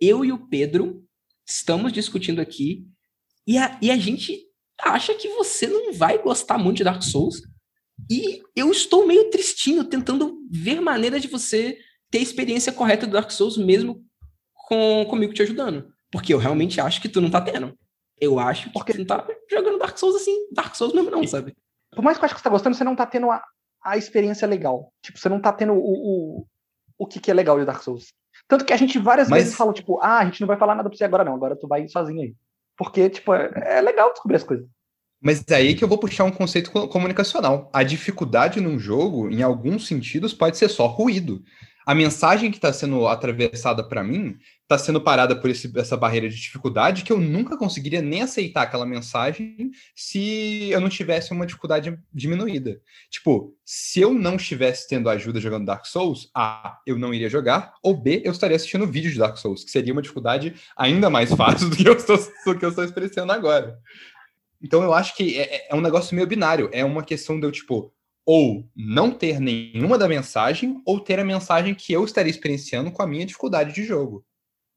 Eu e o Pedro estamos discutindo aqui e a, e a gente acha que você não vai gostar muito de Dark Souls. E eu estou meio tristinho tentando ver maneiras de você ter a experiência correta do Dark Souls mesmo com, comigo te ajudando. Porque eu realmente acho que tu não tá tendo. Eu acho que Porque... tu não tá jogando Dark Souls assim, Dark Souls mesmo não, sabe? Por mais que eu acho que você tá gostando, você não tá tendo a, a experiência legal. Tipo, você não tá tendo o, o, o que, que é legal de Dark Souls. Tanto que a gente várias Mas... vezes fala, tipo, ah, a gente não vai falar nada pra você agora não, agora tu vai sozinho aí. Porque, tipo, é, é legal descobrir as coisas. Mas é aí que eu vou puxar um conceito comunicacional. A dificuldade num jogo, em alguns sentidos, pode ser só ruído. A mensagem que está sendo atravessada para mim está sendo parada por esse, essa barreira de dificuldade que eu nunca conseguiria nem aceitar aquela mensagem se eu não tivesse uma dificuldade diminuída. Tipo, se eu não estivesse tendo ajuda jogando Dark Souls, A, eu não iria jogar, ou B, eu estaria assistindo vídeo de Dark Souls, que seria uma dificuldade ainda mais fácil do que eu estou, do que eu estou experienciando agora. Então eu acho que é, é, é um negócio meio binário. É uma questão de eu, tipo, ou não ter nenhuma da mensagem, ou ter a mensagem que eu estaria experienciando com a minha dificuldade de jogo.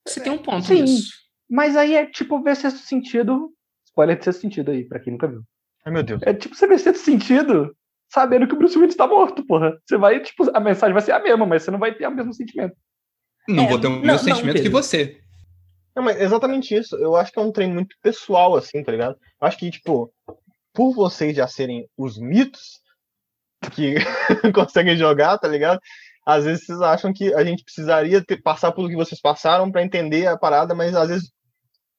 Você tem um ponto Sim, nisso. Mas aí é tipo ver sexto sentido. Spoiler de sexto sentido aí, pra quem nunca viu. Ai, meu Deus. É tipo você ver sexto sentido sabendo que o Bruce Willis tá morto, porra. Você vai, tipo, a mensagem vai ser a mesma, mas você não vai ter o mesmo sentimento. Não é, vou ter o mesmo não, sentimento não, que você. Não, mas exatamente isso. Eu acho que é um treino muito pessoal, assim, tá ligado? Eu acho que, tipo, por vocês já serem os mitos que conseguem jogar, tá ligado? Às vezes vocês acham que a gente precisaria ter, passar pelo que vocês passaram para entender a parada, mas às vezes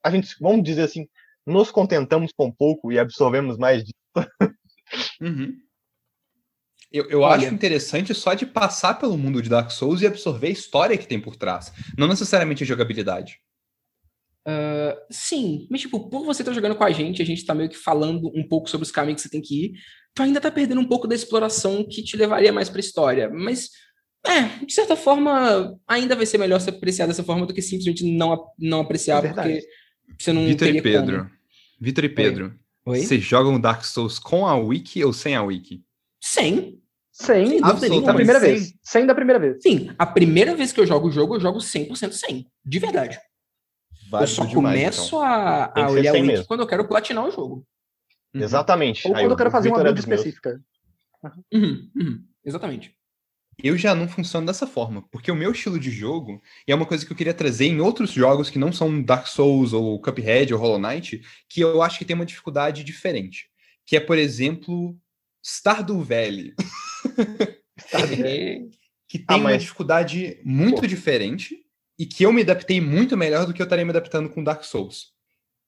a gente, vamos dizer assim, nos contentamos com pouco e absorvemos mais disso. Uhum. Eu, eu acho interessante só de passar pelo mundo de Dark Souls e absorver a história que tem por trás, não necessariamente a jogabilidade. Uh, sim, mas tipo, por você estar tá jogando com a gente, a gente tá meio que falando um pouco sobre os caminhos que você tem que ir, tu ainda tá perdendo um pouco da exploração que te levaria mais pra história. Mas, é, de certa forma, ainda vai ser melhor se apreciar dessa forma do que simplesmente não, não apreciar, é porque você não Vitor e Pedro. Como. Vitor e Pedro. Oi? Vocês jogam Dark Souls com a Wiki ou sem a Wiki? Sem. Sem, absolutamente. Da primeira sem. vez. Sem da primeira vez. Sim, a primeira vez que eu jogo o jogo, eu jogo 100% sem. De verdade eu só demais, começo então. a, a olhar o link quando eu quero platinar o jogo. Uhum. Exatamente. Ou quando eu quero fazer uma build específica. Uhum, uhum, exatamente. Eu já não funciono dessa forma, porque o meu estilo de jogo, e é uma coisa que eu queria trazer em outros jogos que não são Dark Souls ou Cuphead ou Hollow Knight, que eu acho que tem uma dificuldade diferente. Que é, por exemplo, Stardew Valley. Stardew Valley. que tem ah, mas... uma dificuldade muito Pô. diferente e que eu me adaptei muito melhor do que eu estaria me adaptando com Dark Souls.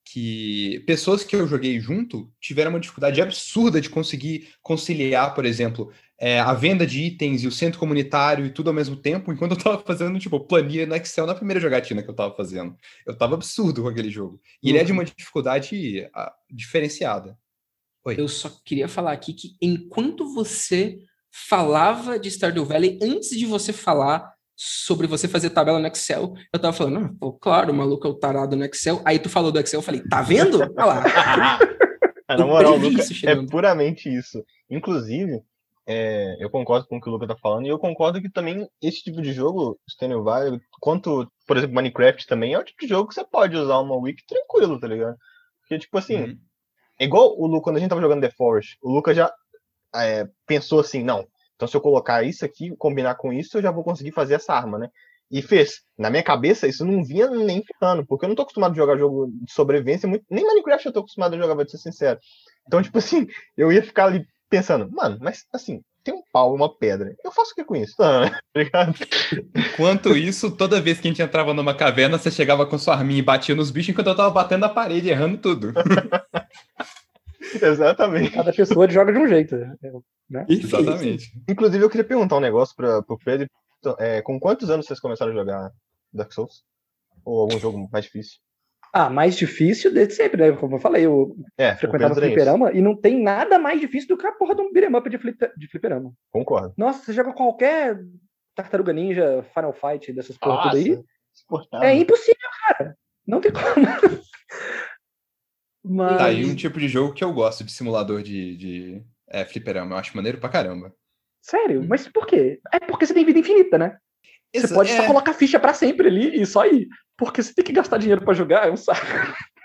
Que pessoas que eu joguei junto tiveram uma dificuldade absurda de conseguir conciliar, por exemplo, é, a venda de itens e o centro comunitário e tudo ao mesmo tempo, enquanto eu tava fazendo, tipo, planilha no Excel na primeira jogatina que eu tava fazendo. Eu tava absurdo com aquele jogo. E ele é de uhum. uma dificuldade uh, diferenciada. Oi. Eu só queria falar aqui que enquanto você falava de Stardew Valley, antes de você falar sobre você fazer tabela no Excel. Eu tava falando, ah, pô, claro, o maluco é o tarado no Excel. Aí tu falou do Excel, eu falei, tá vendo? Olha lá. Na moral, Luca, é puramente isso. Inclusive, é, eu concordo com o que o Luca tá falando, e eu concordo que também esse tipo de jogo, Stanley Valley, quanto, por exemplo, Minecraft também, é o tipo de jogo que você pode usar uma wiki tranquilo, tá ligado? Porque, tipo assim, uhum. é igual o Luca, quando a gente tava jogando The Forest, o Luca já é, pensou assim, não, então, se eu colocar isso aqui, combinar com isso, eu já vou conseguir fazer essa arma, né? E fez. Na minha cabeça, isso não vinha nem ferrando, porque eu não tô acostumado a jogar jogo de sobrevivência, muito... nem Minecraft eu tô acostumado a jogar, vou ser sincero. Então, tipo assim, eu ia ficar ali pensando, mano, mas assim, tem um pau e uma pedra. Eu faço o que com isso? Ah, obrigado. Enquanto isso, toda vez que a gente entrava numa caverna, você chegava com sua arminha e batia nos bichos enquanto eu tava batendo na parede, errando tudo. Exatamente. Cada pessoa joga de um jeito. Né? Exatamente. Inclusive, eu queria perguntar um negócio para o Pedro. É, com quantos anos vocês começaram a jogar Dark Souls? Ou algum jogo mais difícil? Ah, mais difícil desde sempre, né? Como eu falei, eu é, frequentava o é fliperama e não tem nada mais difícil do que a porra de um beat'em up de, flip, de fliperama. Concordo. Nossa, você joga qualquer Tartaruga Ninja, Final Fight, dessas porra tudo aí. É impossível, cara. Não tem como. Mas... Tá aí um tipo de jogo que eu gosto de simulador de, de é, fliperama. Eu acho maneiro pra caramba. Sério? Mas por quê? É porque você tem vida infinita, né? Você pode é... só colocar ficha para sempre ali e só ir. Porque você tem que gastar dinheiro para jogar, é um saco.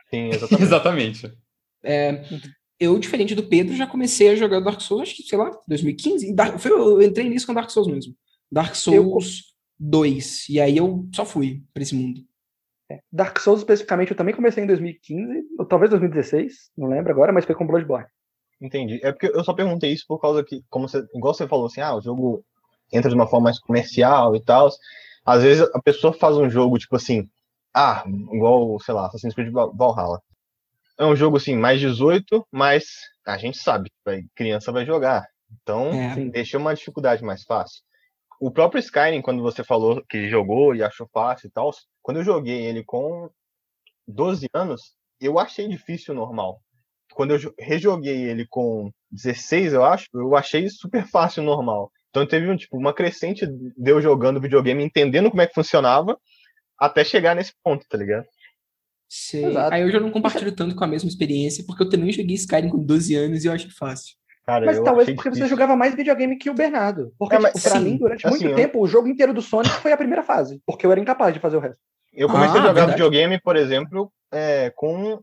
Sim, exatamente. exatamente. É, eu, diferente do Pedro, já comecei a jogar Dark Souls, acho que, sei lá, 2015. Dark, foi, eu entrei nisso com Dark Souls mesmo. Dark Souls eu... 2. E aí eu só fui para esse mundo. Dark Souls, especificamente, eu também comecei em 2015, ou talvez 2016, não lembro agora, mas foi com Bloodborne. Entendi. É porque eu só perguntei isso por causa que, como você, igual você falou assim, ah, o jogo entra de uma forma mais comercial e tal. Às vezes a pessoa faz um jogo, tipo assim, ah, igual, sei lá, Assassin's Creed Valhalla. É um jogo assim, mais 18, mas a gente sabe que criança vai jogar. Então, é. deixa uma dificuldade mais fácil. O próprio Skyrim, quando você falou que jogou e achou fácil e tal, quando eu joguei ele com 12 anos, eu achei difícil normal. Quando eu rejoguei ele com 16, eu acho, eu achei super fácil normal. Então teve um, tipo, uma crescente de eu jogando videogame, entendendo como é que funcionava, até chegar nesse ponto, tá ligado? Sim. Aí eu já não compartilho tanto com a mesma experiência, porque eu também joguei Skyrim com 12 anos e eu acho fácil. Cara, mas talvez porque difícil. você jogava mais videogame que o Bernardo. Porque, é, mas, tipo, pra sim, mim, durante assim, muito tempo, o jogo inteiro do Sonic foi a primeira fase, porque eu era incapaz de fazer o resto. Eu comecei ah, a jogar verdade. videogame, por exemplo, é, com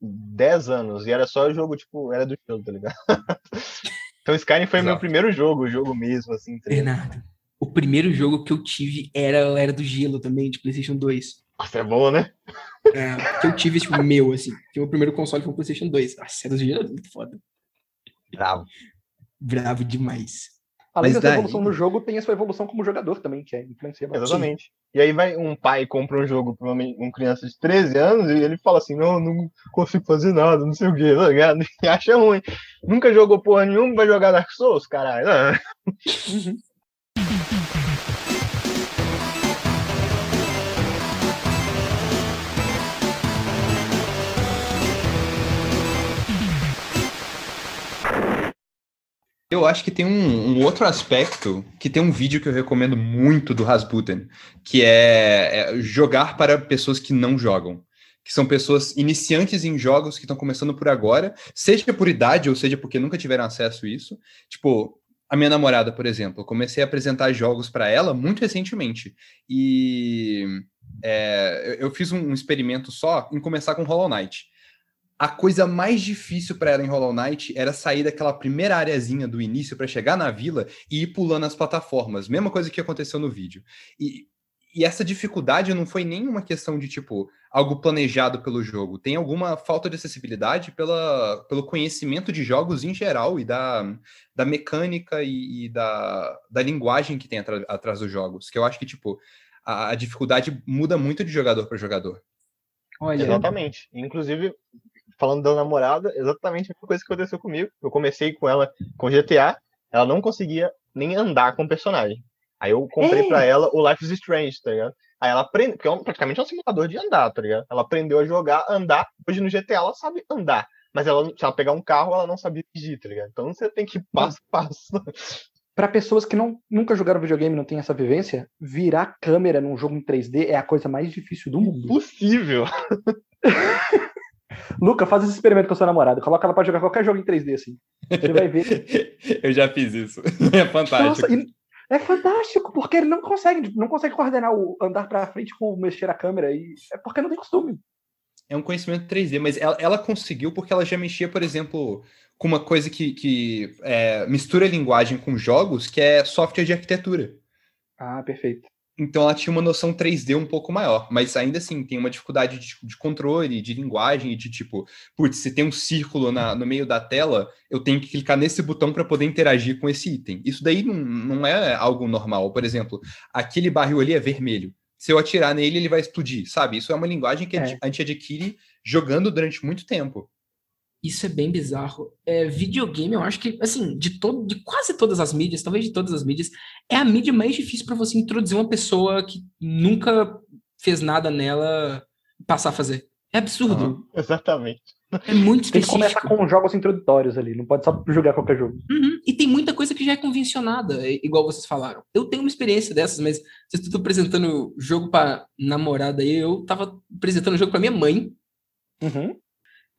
10 anos, e era só jogo, tipo, era do jogo, tá ligado? Então Skyrim foi Exato. meu primeiro jogo, o jogo mesmo, assim. Tá Bernardo, o primeiro jogo que eu tive era, era do Gelo também, de Playstation 2. Nossa, é bom, né? É, que eu tive, tipo, meu, assim. Que o meu primeiro console foi o Playstation 2. Nossa, era do Gelo, muito foda. Bravo. Bravo demais. Além Mas dessa daí... evolução no jogo, tem a sua evolução como jogador também, que é influencia bastante. Exatamente. E aí vai um pai compra um jogo para uma criança de 13 anos e ele fala assim, não, não consigo fazer nada, não sei o quê, tá ligado? E acha ruim. Nunca jogou porra nenhuma, vai jogar Dark Souls, caralho. Uhum. Eu acho que tem um, um, outro aspecto que tem um vídeo que eu recomendo muito do Rasputin, que é, é, jogar para pessoas que não jogam. Que são pessoas iniciantes em jogos que estão começando por agora, seja por idade ou seja porque nunca tiveram acesso a isso. Tipo, a minha namorada, por exemplo, eu comecei a apresentar jogos para ela muito recentemente. E é, eu fiz um, experimento só em começar com Hollow Knight a coisa mais difícil para ela em Hollow Knight era sair daquela primeira areazinha do início para chegar na vila e ir pulando as plataformas. Mesma coisa que aconteceu no vídeo. E, e essa dificuldade não foi nem uma questão de, tipo, algo planejado pelo jogo. Tem alguma falta de acessibilidade pela, pelo conhecimento de jogos em geral e da, da mecânica e, e da, da linguagem que tem atrás dos jogos. Que eu acho que, tipo, a, a dificuldade muda muito de jogador para jogador. Olha, Exatamente. Inclusive, falando da namorada, exatamente a coisa que aconteceu comigo. Eu comecei com ela com GTA, ela não conseguia nem andar com o personagem. Aí eu comprei para ela o Life is Strange, tá ligado? Aí ela aprende, porque é um, praticamente é um simulador de andar, tá ligado? Ela aprendeu a jogar, andar. Hoje no GTA ela sabe andar, mas ela, se ela pegar um carro, ela não sabia dirigir, tá ligado? Então você tem que ir passo a passo. Para pessoas que não, nunca jogaram videogame e não têm essa vivência, virar câmera num jogo em 3D é a coisa mais difícil do mundo. Possível. Luca, faz esse experimento com a sua namorada. Coloca ela pra jogar qualquer jogo em 3D, assim. Você vai ver. Eu já fiz isso. É fantástico. Nossa, é fantástico, porque ele não consegue, não consegue coordenar o andar pra frente com mexer a câmera. E é porque não tem costume. É um conhecimento 3D, mas ela, ela conseguiu porque ela já mexia, por exemplo, com uma coisa que, que é, mistura linguagem com jogos, que é software de arquitetura. Ah, perfeito. Então ela tinha uma noção 3D um pouco maior, mas ainda assim tem uma dificuldade de, de controle, de linguagem e de tipo, putz, se tem um círculo na, no meio da tela, eu tenho que clicar nesse botão para poder interagir com esse item. Isso daí não, não é algo normal. Por exemplo, aquele barril ali é vermelho. Se eu atirar nele, ele vai explodir, sabe? Isso é uma linguagem que é. a gente adquire jogando durante muito tempo. Isso é bem bizarro. É, videogame, eu acho que, assim, de, todo, de quase todas as mídias, talvez de todas as mídias, é a mídia mais difícil para você introduzir uma pessoa que nunca fez nada nela passar a fazer. É absurdo. Uhum, exatamente. É muito específico. Tem que começar com jogos introdutórios ali, não pode só jogar qualquer jogo. Uhum. E tem muita coisa que já é convencionada, igual vocês falaram. Eu tenho uma experiência dessas, mas vocês estão apresentando jogo para namorada aí, eu tava apresentando jogo para minha mãe. Uhum.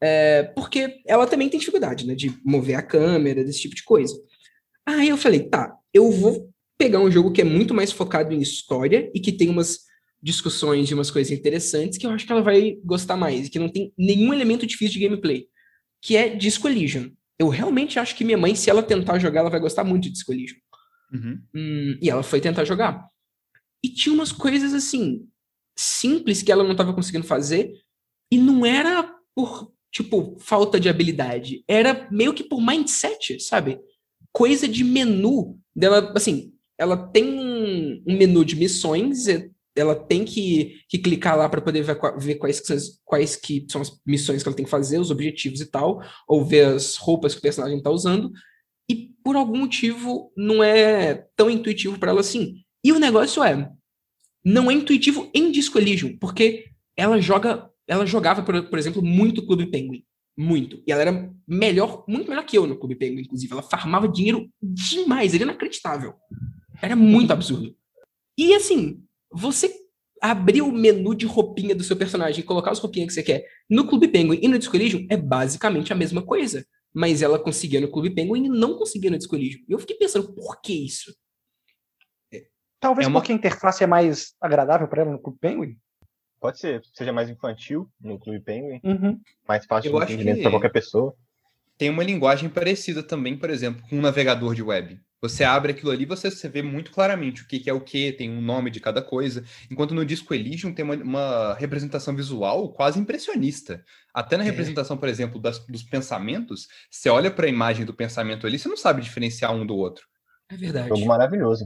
É, porque ela também tem dificuldade, né, de mover a câmera, desse tipo de coisa. Aí eu falei, tá, eu vou pegar um jogo que é muito mais focado em história e que tem umas discussões de umas coisas interessantes que eu acho que ela vai gostar mais, e que não tem nenhum elemento difícil de gameplay, que é Disco Elysium. Eu realmente acho que minha mãe, se ela tentar jogar, ela vai gostar muito de Disco Elysium. Uhum. Hum, e ela foi tentar jogar. E tinha umas coisas assim, simples que ela não estava conseguindo fazer, e não era por, tipo, falta de habilidade, era meio que por mindset, sabe? Coisa de menu dela, assim, ela tem um menu de missões, ela tem que, que clicar lá para poder ver, ver quais, que são, quais que são as missões que ela tem que fazer, os objetivos e tal, ou ver as roupas que o personagem está usando, e por algum motivo não é tão intuitivo para ela assim. E o negócio é, não é intuitivo em Disco Elysium, porque ela joga, ela jogava, por, por exemplo, muito Clube Penguin. Muito. E ela era melhor, muito melhor que eu no Clube Penguin, inclusive. Ela farmava dinheiro demais, era inacreditável. Era muito absurdo. E assim, você abrir o menu de roupinha do seu personagem e colocar as roupinhas que você quer no Clube Penguin e no Disco Elysium é basicamente a mesma coisa. Mas ela conseguia no Clube Penguin e não conseguia no Disco Elysium. E eu fiquei pensando, por que isso? Talvez é uma... porque a interface é mais agradável para ela no Clube Penguin? Pode ser, seja mais infantil no Clube Penguin, uhum. mais fácil de entendimento para qualquer pessoa. Tem uma linguagem parecida também, por exemplo, com um navegador de web. Você abre aquilo ali, você, você vê muito claramente o que, que é o que, tem um nome de cada coisa. Enquanto no Disco Elysium tem uma, uma representação visual quase impressionista. Até na é. representação, por exemplo, das, dos pensamentos, você olha para a imagem do pensamento ali, você não sabe diferenciar um do outro. É verdade. Jogo maravilhoso.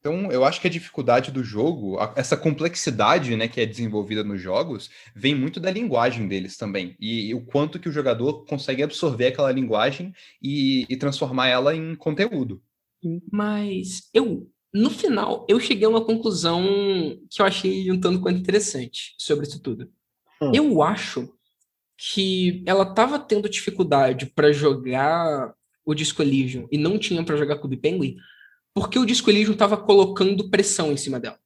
Então, eu acho que a dificuldade do jogo, essa complexidade né, que é desenvolvida nos jogos, vem muito da linguagem deles também. E, e o quanto que o jogador consegue absorver aquela linguagem e, e transformar ela em conteúdo. Mas eu, no final, eu cheguei a uma conclusão que eu achei um tanto quanto interessante sobre isso tudo. Hum. Eu acho que ela estava tendo dificuldade para jogar o Disco Elysium e não tinha para jogar Clube Penguin, porque o Disco Elysium estava colocando pressão em cima dela.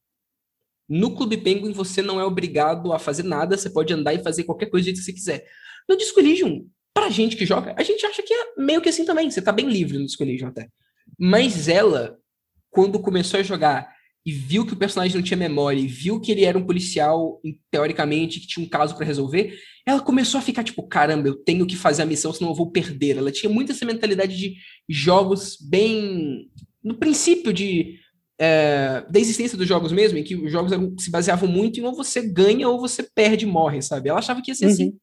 No Clube Penguin você não é obrigado a fazer nada, você pode andar e fazer qualquer coisa que você quiser. No Disco Elysium, pra gente que joga, a gente acha que é meio que assim também, você tá bem livre no Disco Elysium até. Mas ela, quando começou a jogar e viu que o personagem não tinha memória, e viu que ele era um policial, teoricamente, que tinha um caso para resolver, ela começou a ficar tipo, caramba, eu tenho que fazer a missão, senão eu vou perder. Ela tinha muito essa mentalidade de jogos bem. No princípio de. É, da existência dos jogos mesmo, em que os jogos se baseavam muito em ou você ganha ou você perde e morre, sabe? Ela achava que ia ser assim. uhum. assim.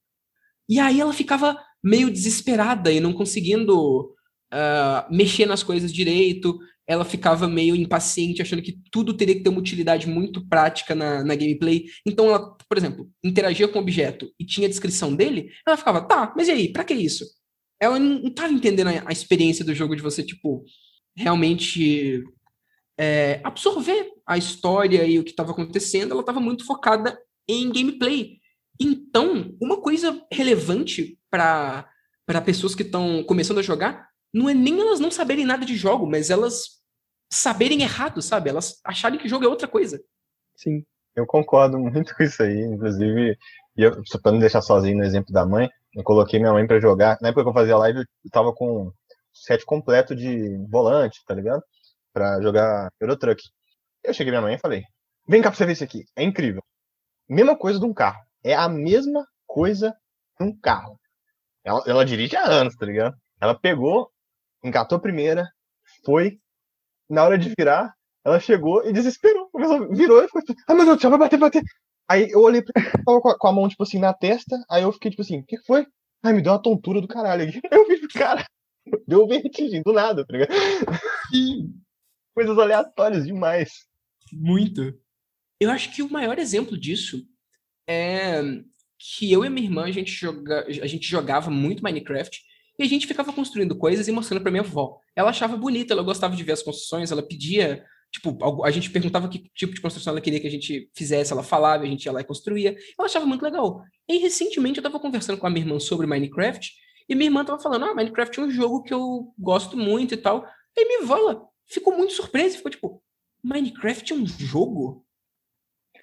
E aí ela ficava meio desesperada e não conseguindo uh, mexer nas coisas direito, ela ficava meio impaciente, achando que tudo teria que ter uma utilidade muito prática na, na gameplay. Então, ela, por exemplo, interagia com o objeto e tinha a descrição dele, ela ficava, tá, mas e aí, pra que isso? Ela não estava entendendo a, a, experiência do jogo de você, tipo, realmente é, absorver a história e o que estava acontecendo, ela estava muito focada em gameplay. Então, uma coisa relevante para pessoas que estão começando a jogar não é nem elas não saberem nada de jogo, mas elas saberem errado, sabe? Elas acharem que jogo é outra coisa. Sim, eu concordo muito com isso aí. Inclusive, eu, pra não deixar sozinho no exemplo da mãe, eu coloquei minha mãe para jogar. Na época que eu fazia live, eu tava com set completo de volante, tá ligado? Pra jogar Eurotruck. Eu cheguei minha mãe e falei: vem cá pra você ver isso aqui. É incrível. Mesma coisa de um carro. É a mesma coisa de um carro. Ela, ela dirige há anos, tá ligado? Ela pegou, engatou a primeira, foi. Na hora de virar, ela chegou e desesperou. Virou e foi. Ah, meu Deus do céu, vai bater, bater. Aí eu olhei pra tava com a, mão, tipo assim, na testa. Aí eu fiquei, tipo assim, o que foi? Ai, me deu uma tontura do caralho aqui. Eu vi, cara, deu vertigem do nada, tá ligado? Coisas aleatórias demais. Muito. Eu acho que o maior exemplo disso é que eu e minha irmã, a gente, joga, a gente jogava muito Minecraft e a gente ficava construindo coisas e mostrando para minha avó. Ela achava bonita, ela gostava de ver as construções, ela pedia Tipo, a gente perguntava que tipo de construção ela queria que a gente fizesse, ela falava, a gente ia lá e construía. Eu achava muito legal. E recentemente eu tava conversando com a minha irmã sobre Minecraft, e minha irmã tava falando, ah, Minecraft é um jogo que eu gosto muito e tal. E minha avó, ela ficou muito surpresa, ficou tipo, Minecraft é um jogo?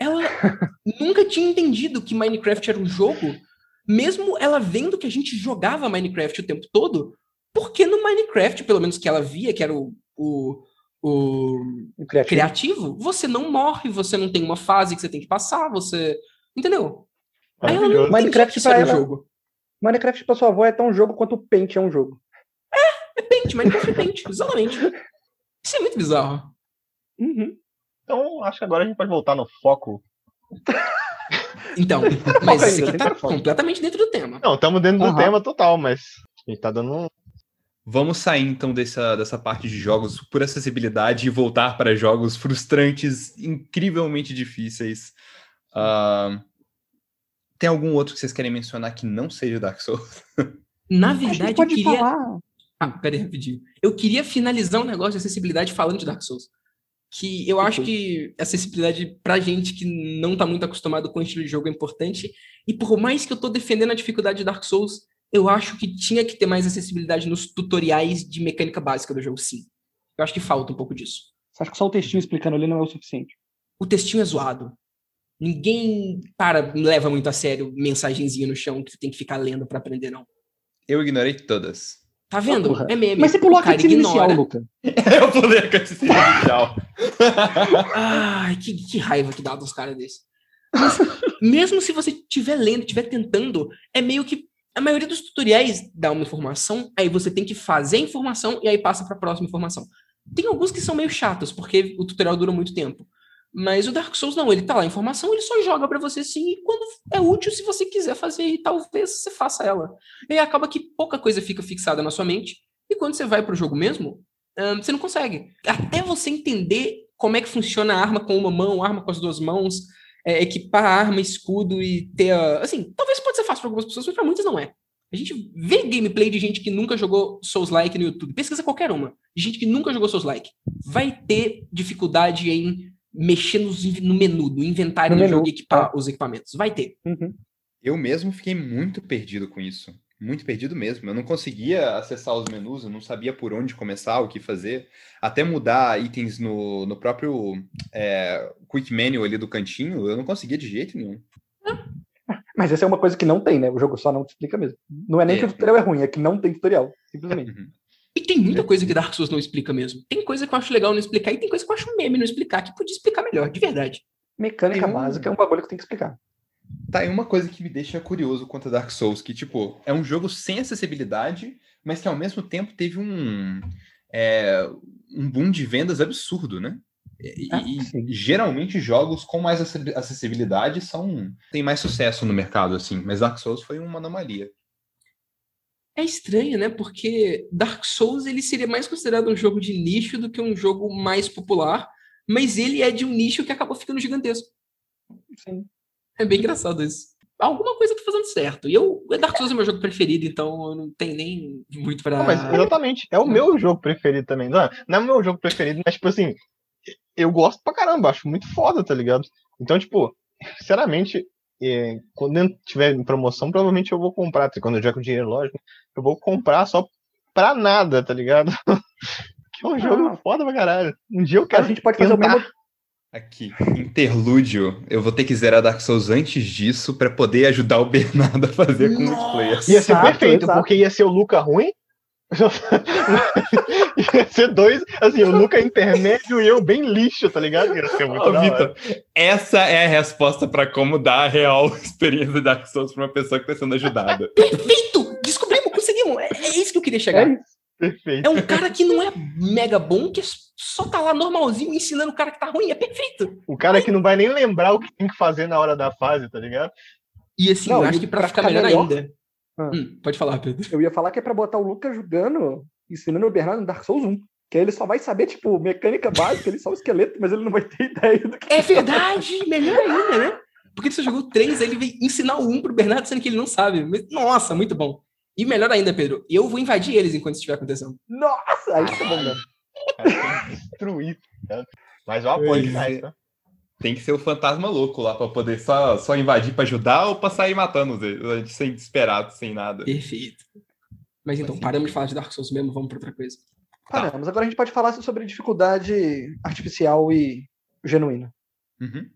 Ela nunca tinha entendido que Minecraft era um jogo, mesmo ela vendo que a gente jogava Minecraft o tempo todo, porque no Minecraft, pelo menos que ela via, que era o, o, o, o criativo. criativo. você não morre, você não tem uma fase que você tem que passar, você. Entendeu? Aí ela não Minecraft para ela... jogo. Minecraft para sua avó é tão jogo quanto o Paint é um jogo. É, é Paint, Minecraft é Paint, exatamente. Isso é muito bizarro. Uhum. Então, acho que agora a gente pode voltar no foco. Então, mas isso aqui tá completamente dentro do tema. Não, estamos dentro uhum. do tema total, mas a gente tá dando Vamos sair então dessa, dessa parte de jogos por acessibilidade e voltar para jogos frustrantes, incrivelmente difíceis. Uh, tem algum outro que vocês querem mencionar que não seja Dark Souls? Na verdade, eu queria. Falar. Ah, peraí, rapidinho. Eu queria finalizar um negócio de acessibilidade falando de Dark Souls. Que eu acho que acessibilidade pra gente que não tá muito acostumado com o estilo de jogo é importante. E por mais que eu tô defendendo a dificuldade de Dark Souls, eu acho que tinha que ter mais acessibilidade nos tutoriais de mecânica básica do jogo, sim. Eu acho que falta um pouco disso. Você acha que só o textinho explicando ali não é o suficiente? O textinho é zoado. Ninguém para leva muito a sério mensagenzinha no chão que tu tem que ficar lendo para aprender, não. Eu ignorei todas. Tá vendo? Oh, é meme. Mas você pulou a cutscene inicial, Luca. eu pulei a cutscene inicial. Ai, que, que raiva que dá dos caras desses. mesmo se você estiver lendo, estiver tentando, é meio que a maioria dos tutoriais dá uma informação, aí você tem que fazer a informação e aí passa para a próxima informação. Tem alguns que são meio chatos, porque o tutorial dura muito tempo. Mas o Dark Souls não, ele tá lá a informação, ele só joga para você sim, e quando é útil, se você quiser fazer, e talvez você faça ela. E acaba que pouca coisa fica fixada na sua mente, e quando você vai pro jogo mesmo, você não consegue. Até você entender como é que funciona a arma com uma mão, arma com as duas mãos, é, equipar arma, escudo e ter. A... Assim, talvez pode ser fácil para algumas pessoas, mas para muitas não é. A gente vê gameplay de gente que nunca jogou Souls-like no YouTube. Pesquisa qualquer uma. Gente que nunca jogou Souls-like. Vai ter dificuldade em mexer nos, no menu, no inventário no do menu. jogo e equipar é. os equipamentos. Vai ter. Uhum. Eu mesmo fiquei muito perdido com isso. Muito perdido mesmo. Eu não conseguia acessar os menus, eu não sabia por onde começar, o que fazer. Até mudar itens no, no próprio é, quick menu ali do cantinho, eu não conseguia de jeito nenhum. Mas essa é uma coisa que não tem, né? O jogo só não te explica mesmo. Não é nem é. que o tutorial é ruim, é que não tem tutorial, simplesmente. Uhum. E tem muita coisa que Dark Souls não explica mesmo. Tem coisa que eu acho legal não explicar e tem coisa que eu acho meme não explicar, que podia explicar melhor, de verdade. Mecânica básica é um bagulho que tem que explicar. Tá, e uma coisa que me deixa curioso quanto a Dark Souls, que, tipo, é um jogo sem acessibilidade, mas que ao mesmo tempo teve um, é, um boom de vendas absurdo, né? E, ah, e geralmente jogos com mais acessibilidade são têm mais sucesso no mercado, assim, mas Dark Souls foi uma anomalia. É estranho, né? Porque Dark Souls ele seria mais considerado um jogo de nicho do que um jogo mais popular, mas ele é de um nicho que acabou ficando gigantesco. Sim. É bem engraçado isso. Alguma coisa tá fazendo certo. E eu, Dark Souls é meu jogo preferido, então eu não tenho nem muito pra. Não, mas exatamente, é o meu jogo preferido também. Não é, não é o meu jogo preferido, mas tipo assim, eu gosto pra caramba, acho muito foda, tá ligado? Então, tipo, sinceramente, é, quando tiver em promoção, provavelmente eu vou comprar. Quando eu já com dinheiro, lógico, eu vou comprar só pra nada, tá ligado? que é um jogo ah. foda pra caralho. Um dia eu quero. A gente pode fazer o mesmo Aqui, interlúdio. Eu vou ter que zerar Dark Souls antes disso para poder ajudar o Bernardo a fazer com multiplayer. Ia ser perfeito, exato. porque ia ser o Luca ruim. Ia ser dois, assim, o Luca intermédio e eu bem lixo, tá ligado? Ia ser muito oh, Vitor, essa é a resposta para como dar a real experiência de Dark Souls pra uma pessoa que tá sendo ajudada. Perfeito! Descobrimos, conseguimos! É, é isso que eu queria chegar. É Perfeito. É um cara que não é mega bom, que só tá lá normalzinho ensinando o cara que tá ruim. É perfeito. O cara que não vai nem lembrar o que tem que fazer na hora da fase, tá ligado? E assim, não, eu acho que pra, pra ficar, ficar, melhor, melhor... ainda. Ah. Hum, pode falar, Pedro. Eu ia falar que é pra botar o Lucas jogando, ensinando o Bernardo no Dark Souls 1. Que aí ele só vai saber, tipo, mecânica básica, ele só o esqueleto, mas ele não vai ter ideia do que. É verdade! melhor ainda, né? Porque ele só jogou três, aí ele veio ensinar o um pro Bernardo, sendo que ele não sabe. Nossa, muito bom. E melhor ainda, Pedro, eu vou invadir eles enquanto isso estiver acontecendo. Nossa, aí tá bom, né? Destruir. Mas eu apoio tá? Tem que ser o fantasma louco lá para poder só, só invadir para ajudar ou para sair matando gente sem desesperado, sem nada. Perfeito. Mas então, paramos de falar de Dark Souls mesmo, vamos para outra coisa. Paramos. Tá. Agora a gente pode falar sobre dificuldade artificial e genuína. Uhum.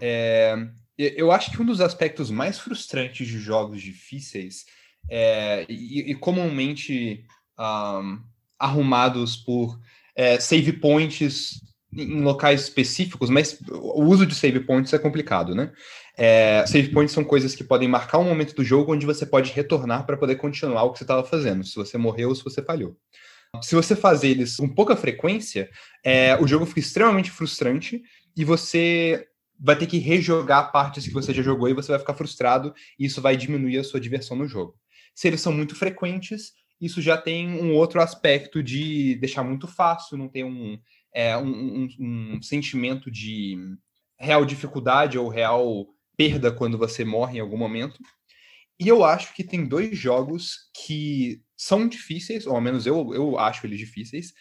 É, eu acho que um dos aspectos mais frustrantes de jogos difíceis é, e, e, comumente um, arrumados por é, save points em locais específicos, mas o uso de save points é complicado, né? É, save points são coisas que podem marcar um momento do jogo onde você pode retornar para poder continuar o que você estava fazendo, se você morreu ou se você falhou. Se você fazer eles com pouca frequência, é, o jogo fica extremamente frustrante e você vai ter que rejogar partes que você já jogou e você vai ficar frustrado e isso vai diminuir a sua diversão no jogo. Se eles são muito frequentes, isso já tem um outro aspecto de deixar muito fácil, não ter um, é, um, um, um sentimento de real dificuldade ou real perda quando você morre em algum momento. E eu acho que tem dois jogos que são difíceis, ou ao menos eu, eu acho eles difíceis,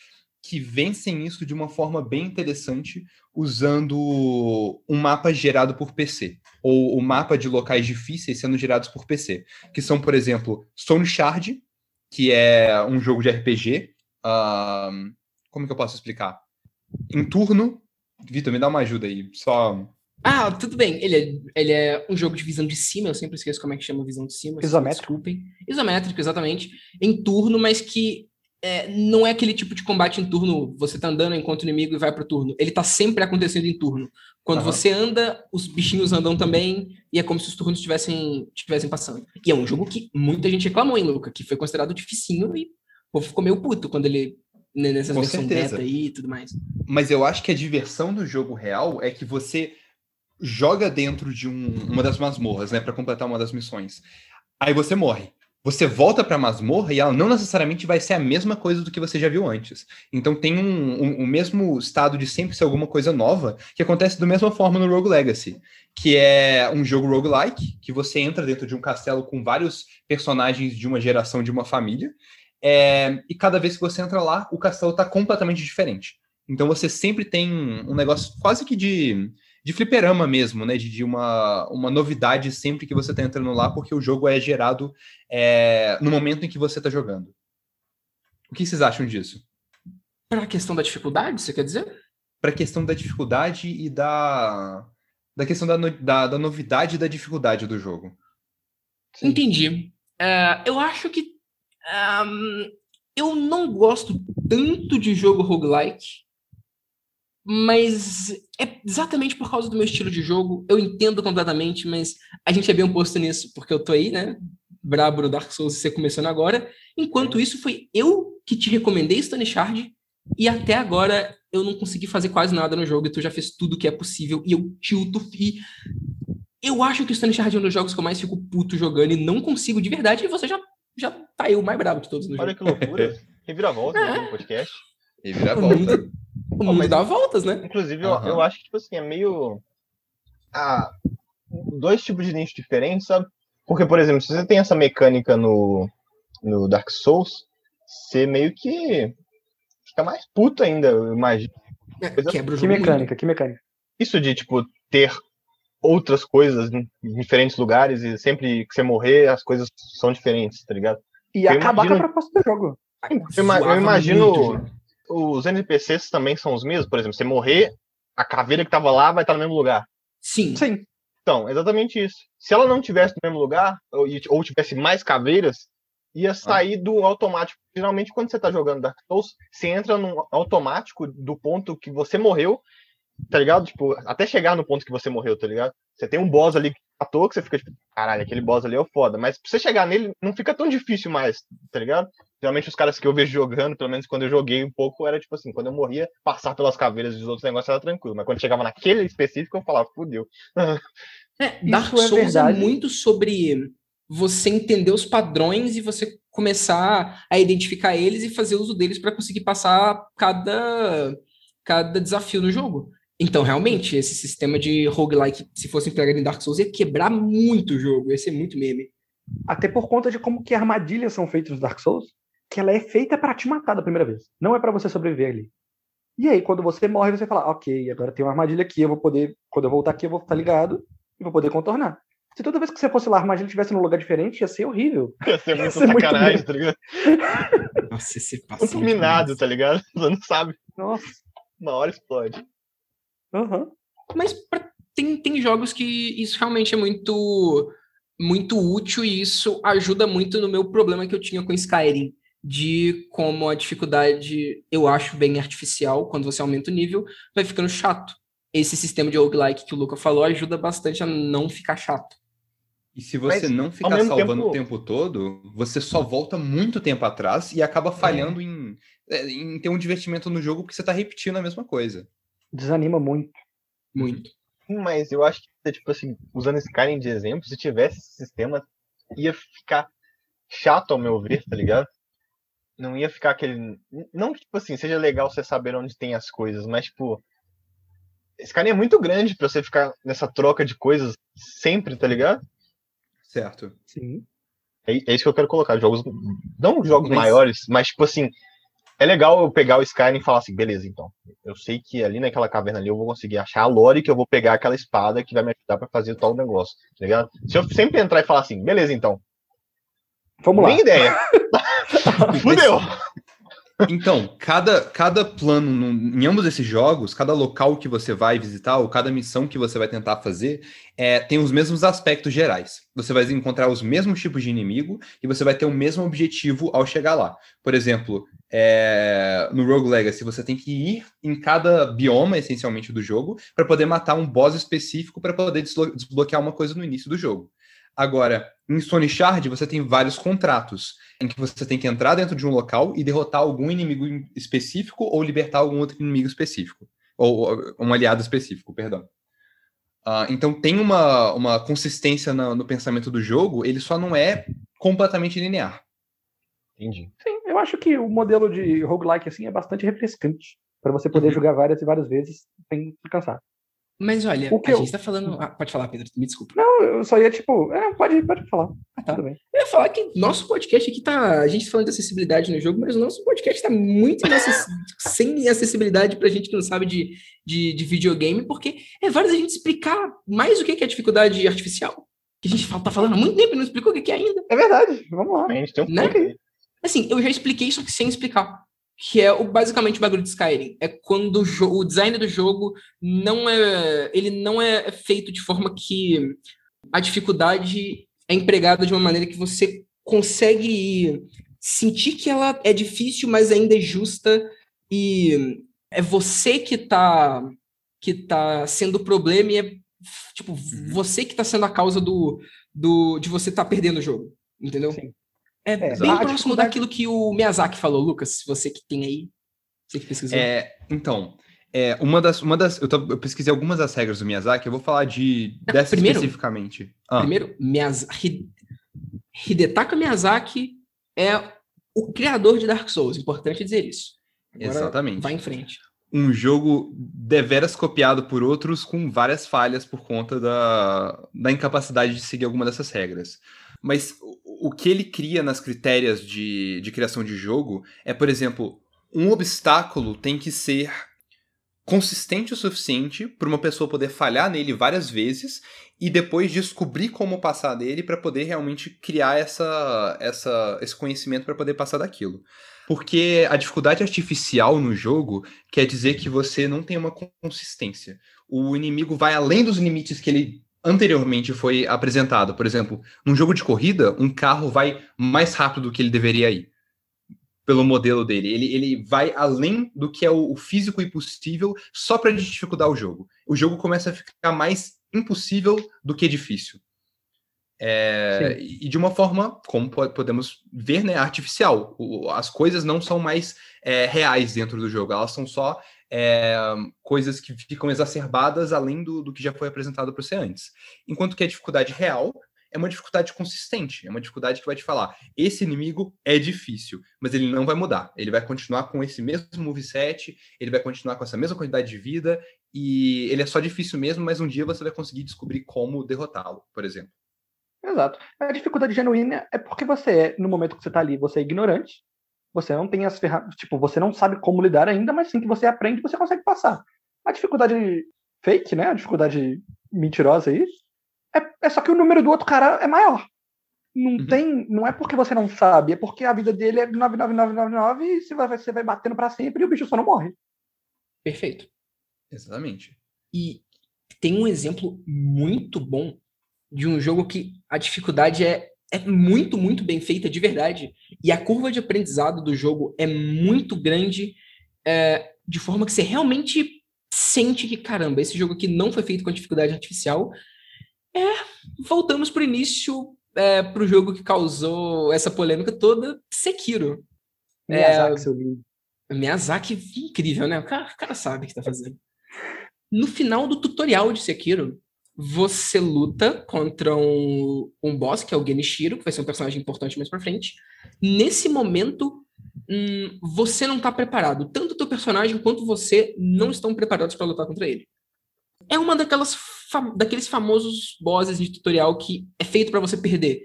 que vencem isso de uma forma bem interessante usando um mapa gerado por PC, ou o mapa de locais difíceis sendo gerados por PC, que são, por exemplo, Stone Shard, que é um jogo de RPG. Uh, como que eu posso explicar? Em turno. Vitor, me dá uma ajuda aí, só. Ah, tudo bem. Ele é, ele é um jogo de visão de cima, eu sempre esqueço como é que chama visão de cima. Isométrico. Desculpem. Isométrico, exatamente. Em turno, mas que é, não é aquele tipo de combate em turno, você tá andando, enquanto o inimigo e vai pro turno. Ele tá sempre acontecendo em turno. Quando uhum. você anda, os bichinhos andam também, e é como se os turnos estivessem tivessem passando. E é um jogo que muita gente reclamou, hein, Luca? Que foi considerado dificinho e o povo ficou meio puto quando ele. Né, nessa versão beta aí e tudo mais. Mas eu acho que a diversão do jogo real é que você joga dentro de um, uma das masmorras, né, para completar uma das missões. Aí você morre você volta para a masmorra e ela não necessariamente vai ser a mesma coisa do que você já viu antes. Então tem um, um, um, mesmo estado de sempre ser alguma coisa nova que acontece da mesma forma no Rogue Legacy, que é um jogo roguelike, que você entra dentro de um castelo com vários personagens de uma geração, de uma família, é, e cada vez que você entra lá, o castelo está completamente diferente. Então você sempre tem um negócio quase que de de fliperama mesmo, né? De, de, uma, uma novidade sempre que você está entrando lá, porque o jogo é gerado é, no momento em que você está jogando. O que vocês acham disso? Para a questão da dificuldade, você quer dizer? Para a questão da dificuldade e da, da questão da, da, da novidade e da dificuldade do jogo. Sim. Entendi. Uh, eu acho que um, eu não gosto tanto de jogo roguelike mas é exatamente por causa do meu estilo de jogo. Eu entendo completamente, mas a gente é bem oposto nisso, porque eu tô aí, né? Brabo no Dark Souls você começando agora. Enquanto isso, foi eu que te recomendei Stone Shard, e até agora eu não consegui fazer quase nada no jogo, e tu já fez tudo que é possível, e eu tilto. E eu acho que o Stone Shard é um dos jogos que eu mais fico puto jogando e não consigo de verdade, e você já, já tá aí o mais brabo de todos no Olha jogo. Olha que loucura. Reviravolta é. no podcast. Reviravolta. O mundo dá voltas, né? Inclusive, uhum. eu, eu, acho que, tipo assim, é meio. Ah, dois tipos de nicho diferentes, sabe? Porque, por exemplo, se você tem essa mecânica no, no Dark Souls, você meio que fica mais puto ainda, eu imagino. É, quebra o que mecânica, muito. que mecânica. Isso de, tipo, ter outras coisas em diferentes lugares e sempre que você morrer, as coisas são diferentes, tá ligado? E eu acabar imagino... com a proposta do jogo. Eu, eu imagino. Muito, os NPCs também são os mesmos? Por exemplo, você morrer, a caveira que tava lá vai estar no mesmo lugar. Sim. Sim. Então, exatamente isso. Se ela não tivesse no mesmo lugar, ou, ou tivesse mais caveiras, ia sair ah. do automático. Geralmente, quando você tá jogando Dark Souls, você entra no automático do ponto que você morreu, tá ligado? Tipo, até chegar no ponto que você morreu, tá ligado? Você tem um boss ali à toa que você fica tipo, caralho, aquele boss ali é o foda. Mas pra você chegar nele, não fica tão difícil mais, tá ligado? Geralmente os caras que eu vejo jogando, pelo menos quando eu joguei um pouco, era tipo assim, quando eu morria, passar pelas caveiras dos outros negócios era tranquilo. Mas quando chegava naquele específico, eu falava, fudeu. É, Dark Isso é Souls é, é muito sobre você entender os padrões e você começar a identificar eles e fazer uso deles para conseguir passar cada, cada desafio no jogo. Então, realmente, esse sistema de roguelike, se fosse empregado em Dark Souls, ia quebrar muito o jogo, ia ser muito meme. Até por conta de como que armadilhas são feitas nos Dark Souls, que ela é feita para te matar da primeira vez. Não é para você sobreviver ali. E aí, quando você morre, você fala, ok, agora tem uma armadilha aqui, eu vou poder, quando eu voltar aqui, eu vou estar ligado e vou poder contornar. Se toda vez que você fosse lá, a armadilha estivesse num lugar diferente, ia ser horrível. Ia ser muito ia ser sacanagem, muito tá ligado? Nossa, esse passa. Muito minado, tá ligado? Você não sabe. Nossa. Uma hora explode. Uhum. Mas pra, tem, tem jogos que isso realmente é muito muito útil e isso ajuda muito no meu problema que eu tinha com Skyrim, de como a dificuldade eu acho bem artificial, quando você aumenta o nível, vai ficando chato. Esse sistema de roguelike que o Luca falou ajuda bastante a não ficar chato. E se você Mas, não ficar salvando tempo... o tempo todo, você só volta muito tempo atrás e acaba falhando é. em, é, em ter um divertimento no jogo porque você está repetindo a mesma coisa. Desanima muito. Muito. Mas eu acho que, tipo assim, usando Skyrim de exemplo, se tivesse esse sistema, ia ficar chato ao meu ver, tá ligado? Não ia ficar aquele. Não que, tipo assim, seja legal você saber onde tem as coisas, mas, tipo. Skyrim é muito grande pra você ficar nessa troca de coisas sempre, tá ligado? Certo. Sim. É, é isso que eu quero colocar. Jogos. Não jogos mas... maiores, mas, tipo assim, é legal eu pegar o Skyrim e falar assim, beleza, então. Eu sei que ali naquela caverna ali eu vou conseguir achar a lore que eu vou pegar aquela espada que vai me ajudar para fazer tal negócio, tá ligado? Se eu sempre entrar e falar assim, beleza, então. Vamos Nem lá. ideia. Fudeu. Então, cada, cada plano no, em ambos esses jogos, cada local que você vai visitar ou cada missão que você vai tentar fazer, é, tem os mesmos aspectos gerais. Você vai encontrar os mesmos tipos de inimigo e você vai ter o mesmo objetivo ao chegar lá. Por exemplo, é, no Rogue Legacy, você tem que ir em cada bioma, essencialmente, do jogo, para poder matar um boss específico para poder desbloquear uma coisa no início do jogo. Agora, em Stone Shard, você tem vários contratos, em que você tem que entrar dentro de um local e derrotar algum inimigo específico ou libertar algum outro inimigo específico. Ou, um aliado específico, perdão. Uh, então tem uma, uma consistência no, no, pensamento do jogo, ele só não é completamente linear. Entendi. Sim, eu acho que o modelo de roguelike assim é bastante refrescante. para você poder uhum. jogar várias e várias vezes sem se cansar. Mas olha, o que a eu... gente tá falando. Ah, pode falar, Pedro, me desculpa. Não, eu só ia, tipo, é, pode, pode falar. Ah, tá. Tudo bem. Eu ia falar que nosso podcast aqui tá. A gente tá falando de acessibilidade no jogo, mas o nosso podcast tá muito inacess... sem acessibilidade pra gente que não sabe de, de, de, videogame, porque é vários a gente explicar mais o que é dificuldade artificial. Que a gente tá falando há muito tempo e não explicou o que é ainda. É verdade, vamos lá. A gente tem um né? Assim, eu já expliquei isso sem explicar que é o, basicamente o bagulho de Skyrim. É quando o, o, design do jogo não é. Ele não é feito de forma que a dificuldade é empregada de uma maneira que você consegue sentir que ela é difícil, mas ainda é justa. E é você que tá, que tá sendo o problema e é tipo, uhum. você que tá sendo a causa do, do de você estar tá perdendo o jogo. Entendeu? Sim. É, é bem próximo daquilo que o Miyazaki falou, Lucas, você que tem aí. Você que pesquisou. É, então, é, uma das. Uma das eu, tô, eu, pesquisei algumas das regras do Miyazaki, eu vou falar de dessa primeiro, especificamente. Ah. Primeiro, Miyazaki, Hidetaka Miyazaki é o criador de Dark Souls, importante dizer isso. Agora, Exatamente. Vai em frente. Um jogo deveras copiado por outros com várias falhas por conta da, da incapacidade de seguir alguma dessas regras. Mas o, que ele cria nas critérias de, de criação de jogo é, por exemplo, um obstáculo tem que ser consistente o suficiente para uma pessoa poder falhar nele várias vezes e depois descobrir como passar dele para poder realmente criar essa, essa, esse conhecimento para poder passar daquilo. Porque a dificuldade artificial no jogo quer dizer que você não tem uma consistência. O inimigo vai além dos limites que ele anteriormente foi apresentado. Por exemplo, num jogo de corrida, um carro vai mais rápido do que ele deveria ir. Pelo modelo dele. Ele, ele vai além do que é o, o físico impossível só para dificultar o jogo. O jogo começa a ficar mais impossível do que difícil. É, e de uma forma, como podemos ver, né, artificial. O, as coisas não são mais é, reais dentro do jogo, elas são só é, coisas que ficam exacerbadas além do, do que já foi apresentado para você antes. Enquanto que a dificuldade real é uma dificuldade consistente, é uma dificuldade que vai te falar: esse inimigo é difícil, mas ele não vai mudar. Ele vai continuar com esse mesmo moveset, ele vai continuar com essa mesma quantidade de vida, e ele é só difícil mesmo, mas um dia você vai conseguir descobrir como derrotá-lo, por exemplo. Exato. A dificuldade genuína é porque você é, no momento que você tá ali, você é ignorante, você não tem as ferramentas, tipo, você não sabe como lidar ainda, mas sim que você aprende, você consegue passar. A dificuldade fake, né? A dificuldade mentirosa aí, é, é só que o número do outro cara é maior. Não uhum. tem, não é porque você não sabe, é porque a vida dele é 99999 e você vai, você vai batendo para sempre e o bicho só não morre. Perfeito. Exatamente. E tem um exemplo muito bom de um jogo que a dificuldade é, é muito, muito bem feita de verdade. E a curva de aprendizado do jogo é muito grande, é, de forma que você realmente sente que, caramba, esse jogo aqui não foi feito com dificuldade artificial. É, voltamos para o início, é, para o jogo que causou essa polêmica toda, Sekiro. Miyazaki, é, seu lindo. Miyazaki, incrível, né? O cara, o cara sabe o que está fazendo. No final do tutorial de Sekiro, você luta contra um, um boss, que é o Genichiro, que vai ser um personagem importante mais pra frente. Nesse momento, hum, você não tá preparado. Tanto o teu personagem quanto você não estão preparados para lutar contra ele. É uma daquelas daqueles famosos bosses de tutorial que é feito para você perder.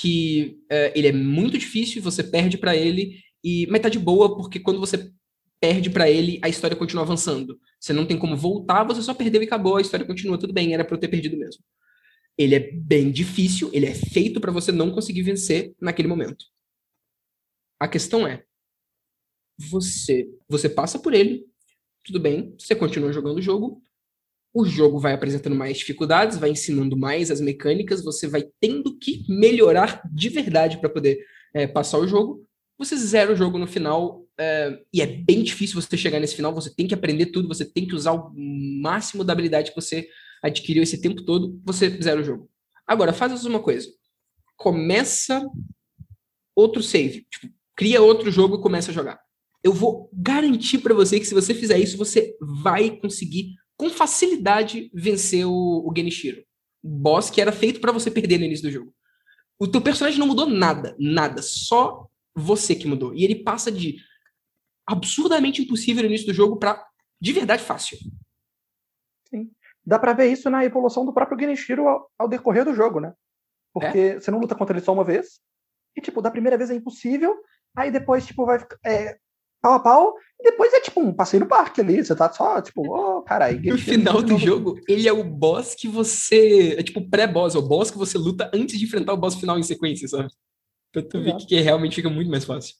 Que é, ele é muito difícil, você perde para ele, e mas tá de boa, porque quando você perde para ele, a história continua avançando. Você não tem como voltar, você só perdeu e acabou, a história continua, tudo bem, era para eu ter perdido mesmo. Ele é bem difícil, ele é feito para você não conseguir vencer naquele momento. A questão é, você, você passa por ele, tudo bem, você continua jogando o jogo, o jogo vai apresentando mais dificuldades, vai ensinando mais as mecânicas, você vai tendo que melhorar de verdade para poder é, passar o jogo. Você zera o jogo no final, é, e é bem difícil você chegar nesse final, você tem que aprender tudo, você tem que usar o máximo da habilidade que você adquiriu esse tempo todo, você zera o jogo. Agora, faz uma coisa. Começa outro save. Tipo, cria outro jogo e começa a jogar. Eu vou garantir para você que se você fizer isso, você vai conseguir com facilidade vencer o, o Genichiro. Boss que era feito para você perder no início do jogo. O teu personagem não mudou nada, nada, só você que mudou. E ele passa de absurdamente impossível no início do jogo para de verdade fácil. Sim. Dá para ver isso na evolução do próprio Genichiro ao, ao decorrer do jogo, né? Porque é? você não luta contra ele só uma vez, e tipo, da primeira vez é impossível, aí depois, tipo, vai é, pau a pau, e depois é tipo um passeio no parque ali, você tá só, tipo, oh, caralho. No final do jogo, ele é o boss que você. É tipo pré-boss, é o boss que você luta antes de enfrentar o boss final em sequência, sabe? Pra tu ver que realmente fica muito mais fácil.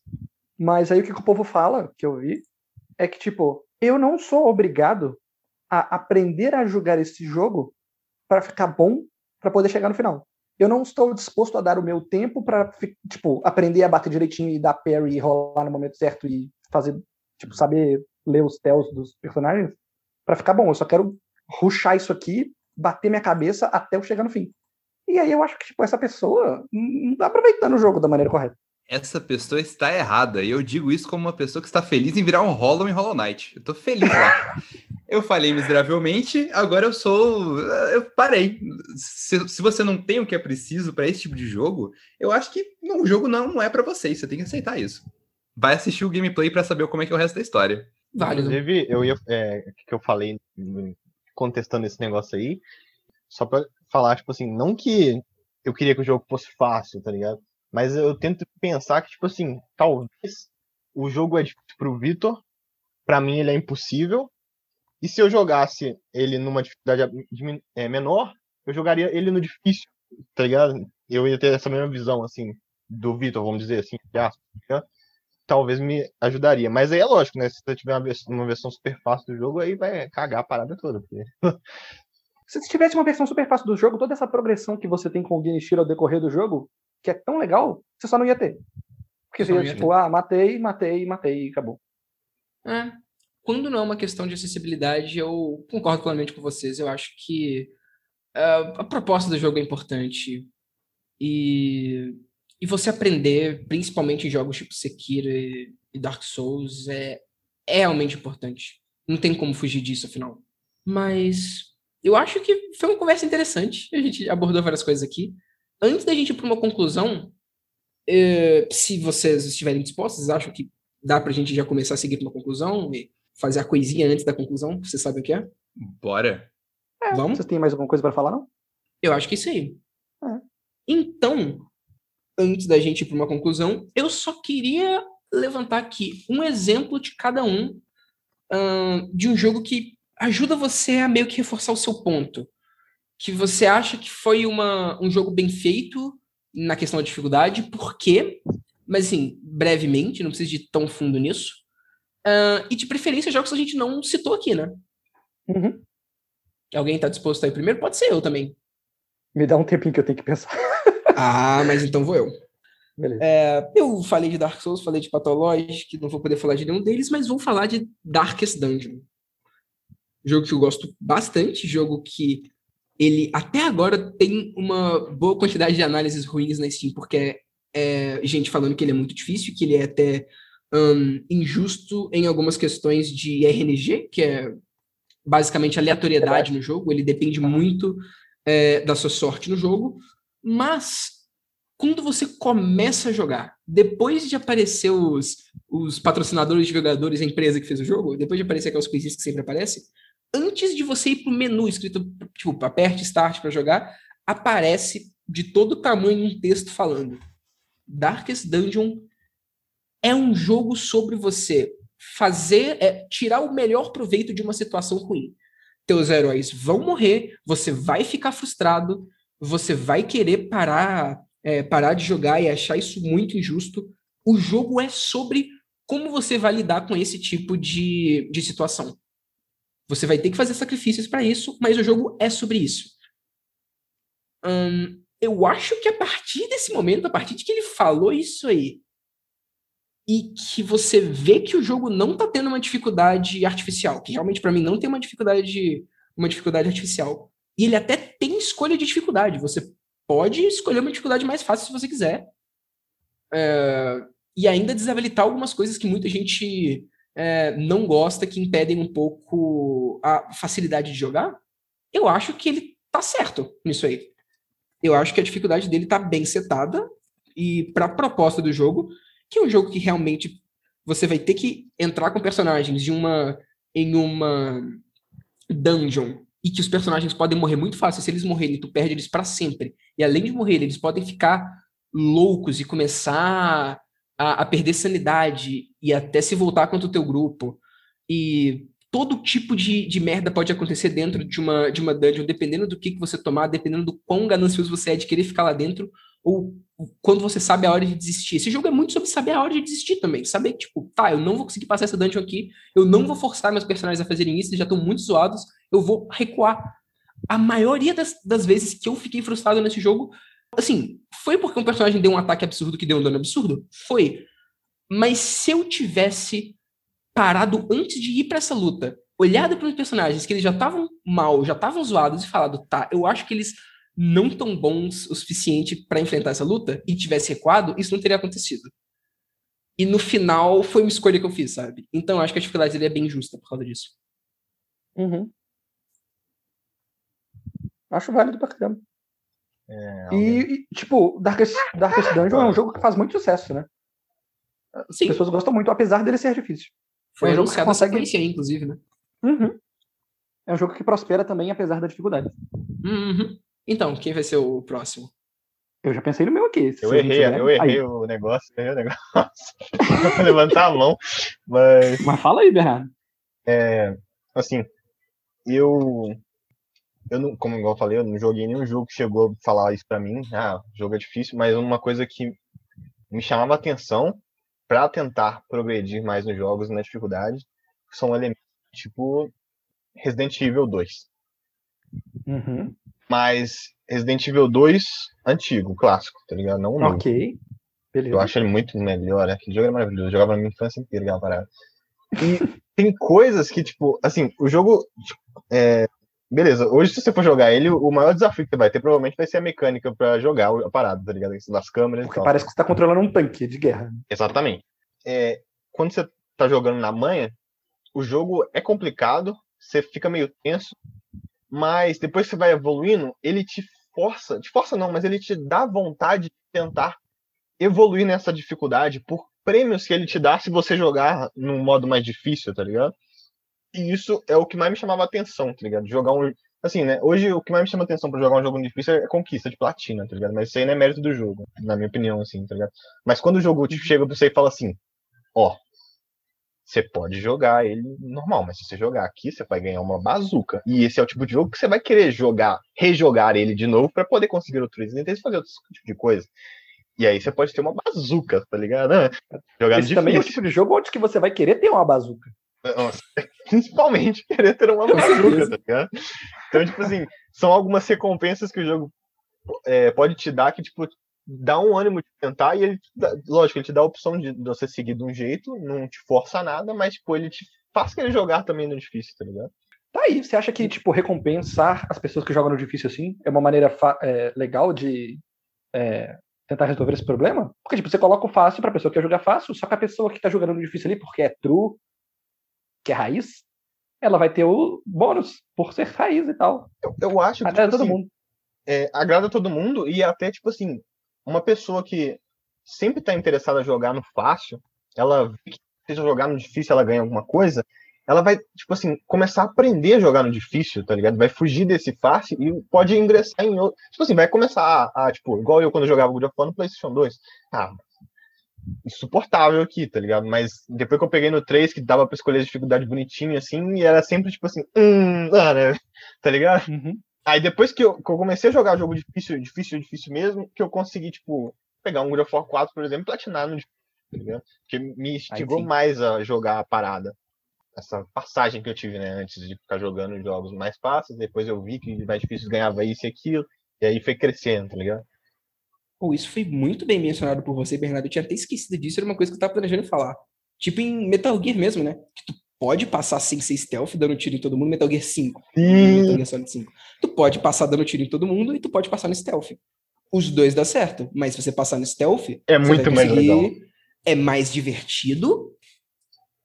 Mas aí o que o povo fala, que eu vi, é que, tipo, eu não sou obrigado a aprender a jogar esse jogo para ficar bom para poder chegar no final. Eu não estou disposto a dar o meu tempo para, tipo, aprender a bater direitinho e dar parry e rolar no momento certo e fazer, tipo, saber ler os tells dos personagens para ficar bom. Eu só quero ruxar isso aqui, bater minha cabeça até eu chegar no fim. E aí eu acho que, tipo, essa pessoa não tá aproveitando o jogo da maneira correta essa pessoa está errada. E eu digo isso como uma pessoa que está feliz em virar um Hollow em Hollow Knight. Eu tô feliz lá. eu falei miseravelmente, agora eu sou. Eu parei. Se, se você não tem o que é preciso para esse tipo de jogo, eu acho que não, o jogo não, não é para você. Você tem que aceitar isso. Vai assistir o gameplay para saber como é que é o resto da história. Válido. Inclusive, eu ia. É, que eu falei contestando esse negócio aí, só para falar, tipo assim, não que eu queria que o jogo fosse fácil, tá ligado? Mas eu tento pensar que, tipo assim, talvez o jogo é difícil pro Vitor, para mim ele é impossível. E se eu jogasse ele numa dificuldade é, menor, eu jogaria ele no difícil, tá ligado? Eu ia ter essa mesma visão, assim, do Vitor, vamos dizer assim, tá talvez me ajudaria. Mas aí é lógico, né? Se você tiver uma versão, super fácil do jogo, aí vai cagar a parada toda. Porque... Se você tivesse uma versão super fácil do jogo, toda essa progressão que você tem com o Genichiro ao decorrer do jogo, que é tão legal, você só não ia ter. Porque você ia, tipo, ter. ah, matei, matei, matei e acabou. É. Quando não é uma questão de acessibilidade, eu concordo plenamente com vocês. Eu acho que uh, a proposta do jogo é importante. E, e você aprender, principalmente em jogos tipo Sekiro e, e Dark Souls, é, é realmente importante. Não tem como fugir disso, afinal. Mas eu acho que foi uma conversa interessante. A gente abordou várias coisas aqui antes da gente ir para uma conclusão, eh, se vocês estiverem dispostos, acham que dá para a gente já começar a seguir para uma conclusão e fazer a coisinha antes da conclusão? Você sabe o que é? Bora. É, Vamos? Vocês têm mais alguma coisa para falar, não? Eu acho que é isso aí. É. Então, antes da gente ir para uma conclusão, eu só queria levantar aqui um exemplo de cada um uh, de um jogo que ajuda você a meio que reforçar o seu ponto. Que você acha que foi uma, um jogo bem feito na questão da dificuldade, por quê? Mas assim, brevemente, não precisa ir tão fundo nisso. Uh, e de preferência, jogos que a gente não citou aqui, né? Uhum. Alguém tá disposto aí primeiro? Pode ser eu também. Me dá um tempinho que eu tenho que pensar. ah, mas então vou eu. É, eu falei de Dark Souls, falei de Pathologic, não vou poder falar de nenhum deles, mas vou falar de Darkest Dungeon. Jogo que eu gosto bastante, jogo que ele até agora tem uma boa quantidade de análises ruins na Steam, porque é, é gente falando que ele é muito difícil, que ele é até um, injusto em algumas questões de RNG, que é basicamente aleatoriedade no jogo, ele depende muito é, da sua sorte no jogo, mas quando você começa a jogar, depois de aparecer os, os patrocinadores de jogadores, a empresa que fez o jogo, depois de aparecer aquelas coisinhas que sempre aparecem, antes de você ir pro menu escrito, tipo, aperte Start para jogar, aparece de todo tamanho um texto falando Darkest Dungeon é um jogo sobre você fazer, é, tirar o melhor proveito de uma situação ruim. Teus heróis vão morrer, você vai ficar frustrado, você vai querer parar, é, parar de jogar e achar isso muito injusto. O jogo é sobre como você vai lidar com esse tipo de, de situação. Você vai ter que fazer sacrifícios para isso, mas o jogo é sobre isso. Hum, eu acho que a partir desse momento, a partir de que ele falou isso aí, e que você vê que o jogo não tá tendo uma dificuldade artificial, que realmente para mim não tem uma dificuldade uma dificuldade artificial. E ele até tem escolha de dificuldade. Você pode escolher uma dificuldade mais fácil se você quiser. É, e ainda desabilitar algumas coisas que muita gente é, não gosta, que impedem um pouco a facilidade de jogar. Eu acho que ele tá certo nisso aí. Eu acho que a dificuldade dele tá bem setada. E para a proposta do jogo, que é um jogo que realmente você vai ter que entrar com personagens de uma em uma dungeon e que os personagens podem morrer muito fácil. Se eles morrerem, tu perde eles para sempre. E além de morrer, eles podem ficar loucos e começar a, a, perder sanidade e até se voltar contra o teu grupo. E todo tipo de, de merda pode acontecer dentro de uma, de uma dungeon, dependendo do que, que você tomar, dependendo do quão ganancioso você é de querer ficar lá dentro, ou quando você sabe a hora de desistir. Esse jogo é muito sobre saber a hora de desistir também. Saber, tipo, tá, eu não vou conseguir passar essa dungeon aqui, eu não vou forçar meus personagens a fazerem isso, eles já estão muito zoados, eu vou recuar. A maioria das, das vezes que eu fiquei frustrado nesse jogo, assim, foi porque um personagem deu um ataque absurdo que deu um dano absurdo? Foi. Mas se eu tivesse parado antes de ir para essa luta, olhado para os personagens que eles já estavam mal, já estavam zoados e falado, tá, eu acho que eles não tão bons o suficiente para enfrentar essa luta e tivesse recuado, isso não teria acontecido. E no final foi uma escolha que eu fiz, sabe? Então acho que a dificuldade dele é bem justa por causa disso. Uhum. Acho válido pra caramba. É, e, e, tipo, Darkest, Darkest Dungeon é um jogo que faz muito sucesso, né? As Sim. pessoas gostam muito, apesar dele ser difícil. Foi é um jogo que consegue... aí, inclusive, né? Uhum. É um jogo que prospera também, apesar da dificuldade. Uhum. Então, quem vai ser o próximo? Eu já pensei no meu aqui. Eu errei, eu errei o negócio, errei o negócio. Vou levantar a mão. Mas, mas fala aí, Bernardo. É, assim, eu. Eu não, como eu falei, eu não joguei nenhum jogo que chegou a falar isso para mim. Ah, o jogo é difícil, mas uma coisa que me chamava atenção para tentar progredir mais nos jogos na dificuldade são elementos tipo Resident Evil 2. Uhum. Mas Resident Evil 2, antigo, clássico, tá ligado? Não novo. Ok. Beleza. Eu acho ele muito melhor. Né? Aquele jogo é maravilhoso. Eu jogava na minha infância inteira, aquela parada. E tem coisas que, tipo, assim, o jogo. Tipo, é, beleza, hoje se você for jogar ele, o maior desafio que você vai ter provavelmente vai ser a mecânica para jogar a parada, tá ligado? Das câmeras Porque parece que você tá controlando um tanque de guerra. Exatamente. É, quando você tá jogando na manha, o jogo é complicado, você fica meio tenso, mas depois que você vai evoluindo, ele te força, te força não, mas ele te dá vontade de tentar evoluir nessa dificuldade por prêmios que ele te dá se você jogar num modo mais difícil, tá ligado? E isso é o que mais me chamava a atenção, tá ligado? Jogar um, Assim, né? Hoje o que mais me chama atenção pra jogar um jogo difícil é conquista de platina, tá ligado? Mas isso aí não é mérito do jogo, na minha opinião, assim, tá ligado? Mas quando o jogo tipo, chega pra você e fala assim, ó, você pode jogar ele normal, mas se você jogar aqui, você vai ganhar uma bazuca. E esse é o tipo de jogo que você vai querer jogar, rejogar ele de novo para poder conseguir outros itens e fazer outro tipo de coisa. E aí você pode ter uma bazuca, tá ligado? Jogar Esse também é o tipo de jogo onde que você vai querer ter uma bazuca. Principalmente querer ter uma bazuca, tá ligado? Então, tipo assim, são algumas recompensas que o jogo é, pode te dar que, tipo, dá um ânimo de tentar e ele, lógico, ele te dá a opção de você seguir de um jeito, não te força nada, mas, tipo, ele te faz querer jogar também no difícil, tá ligado? Tá aí, você acha que, tipo, recompensar as pessoas que jogam no difícil assim é uma maneira é, legal de é, tentar resolver esse problema? Porque, tipo, você coloca o fácil pra pessoa que quer jogar fácil, só que a pessoa que tá jogando no difícil ali, porque é true, que é raiz, ela vai ter o bônus por ser raiz e tal. Eu, eu acho que. Agrada tipo, todo assim, mundo. É, agrada todo mundo e até, tipo assim, uma pessoa que sempre está interessada em jogar no fácil, ela vê que seja jogar no difícil, ela ganha alguma coisa, ela vai, tipo assim, começar a aprender a jogar no difícil, tá ligado? Vai fugir desse fácil e pode ingressar em outro. Tipo assim, vai começar a, a tipo, igual eu quando eu jogava God of War no PlayStation 2. Ah, insuportável aqui, tá ligado? Mas depois que eu peguei no 3, que dava pra escolher a dificuldade bonitinha, assim, e era sempre tipo assim, hum, ah, né? Tá ligado? Uhum. Aí depois que eu, que eu, comecei a jogar jogo difícil, difícil, difícil mesmo, que eu consegui, tipo, pegar um God of War 4, por exemplo, e platinar no tá Porque me instigou mais a jogar a parada. Essa passagem que eu tive, né, antes de ficar jogando jogos mais fáceis, depois eu vi que mais difícil ganhava isso e aquilo, e aí foi crescendo, tá ligado? Pô, isso foi muito bem mencionado por você, Bernardo. Eu tinha até esquecido disso, era uma coisa que eu tava planejando falar. Tipo em Metal Gear mesmo, né? Que tu pode passar sem ser stealth, dando tiro em todo mundo, Metal Gear 5. Sim. Metal Gear Solid 5. Tu pode passar dando tiro em todo mundo e tu pode passar no stealth. Os dois dá certo, mas se você passar no stealth, é muito mais legal. É mais divertido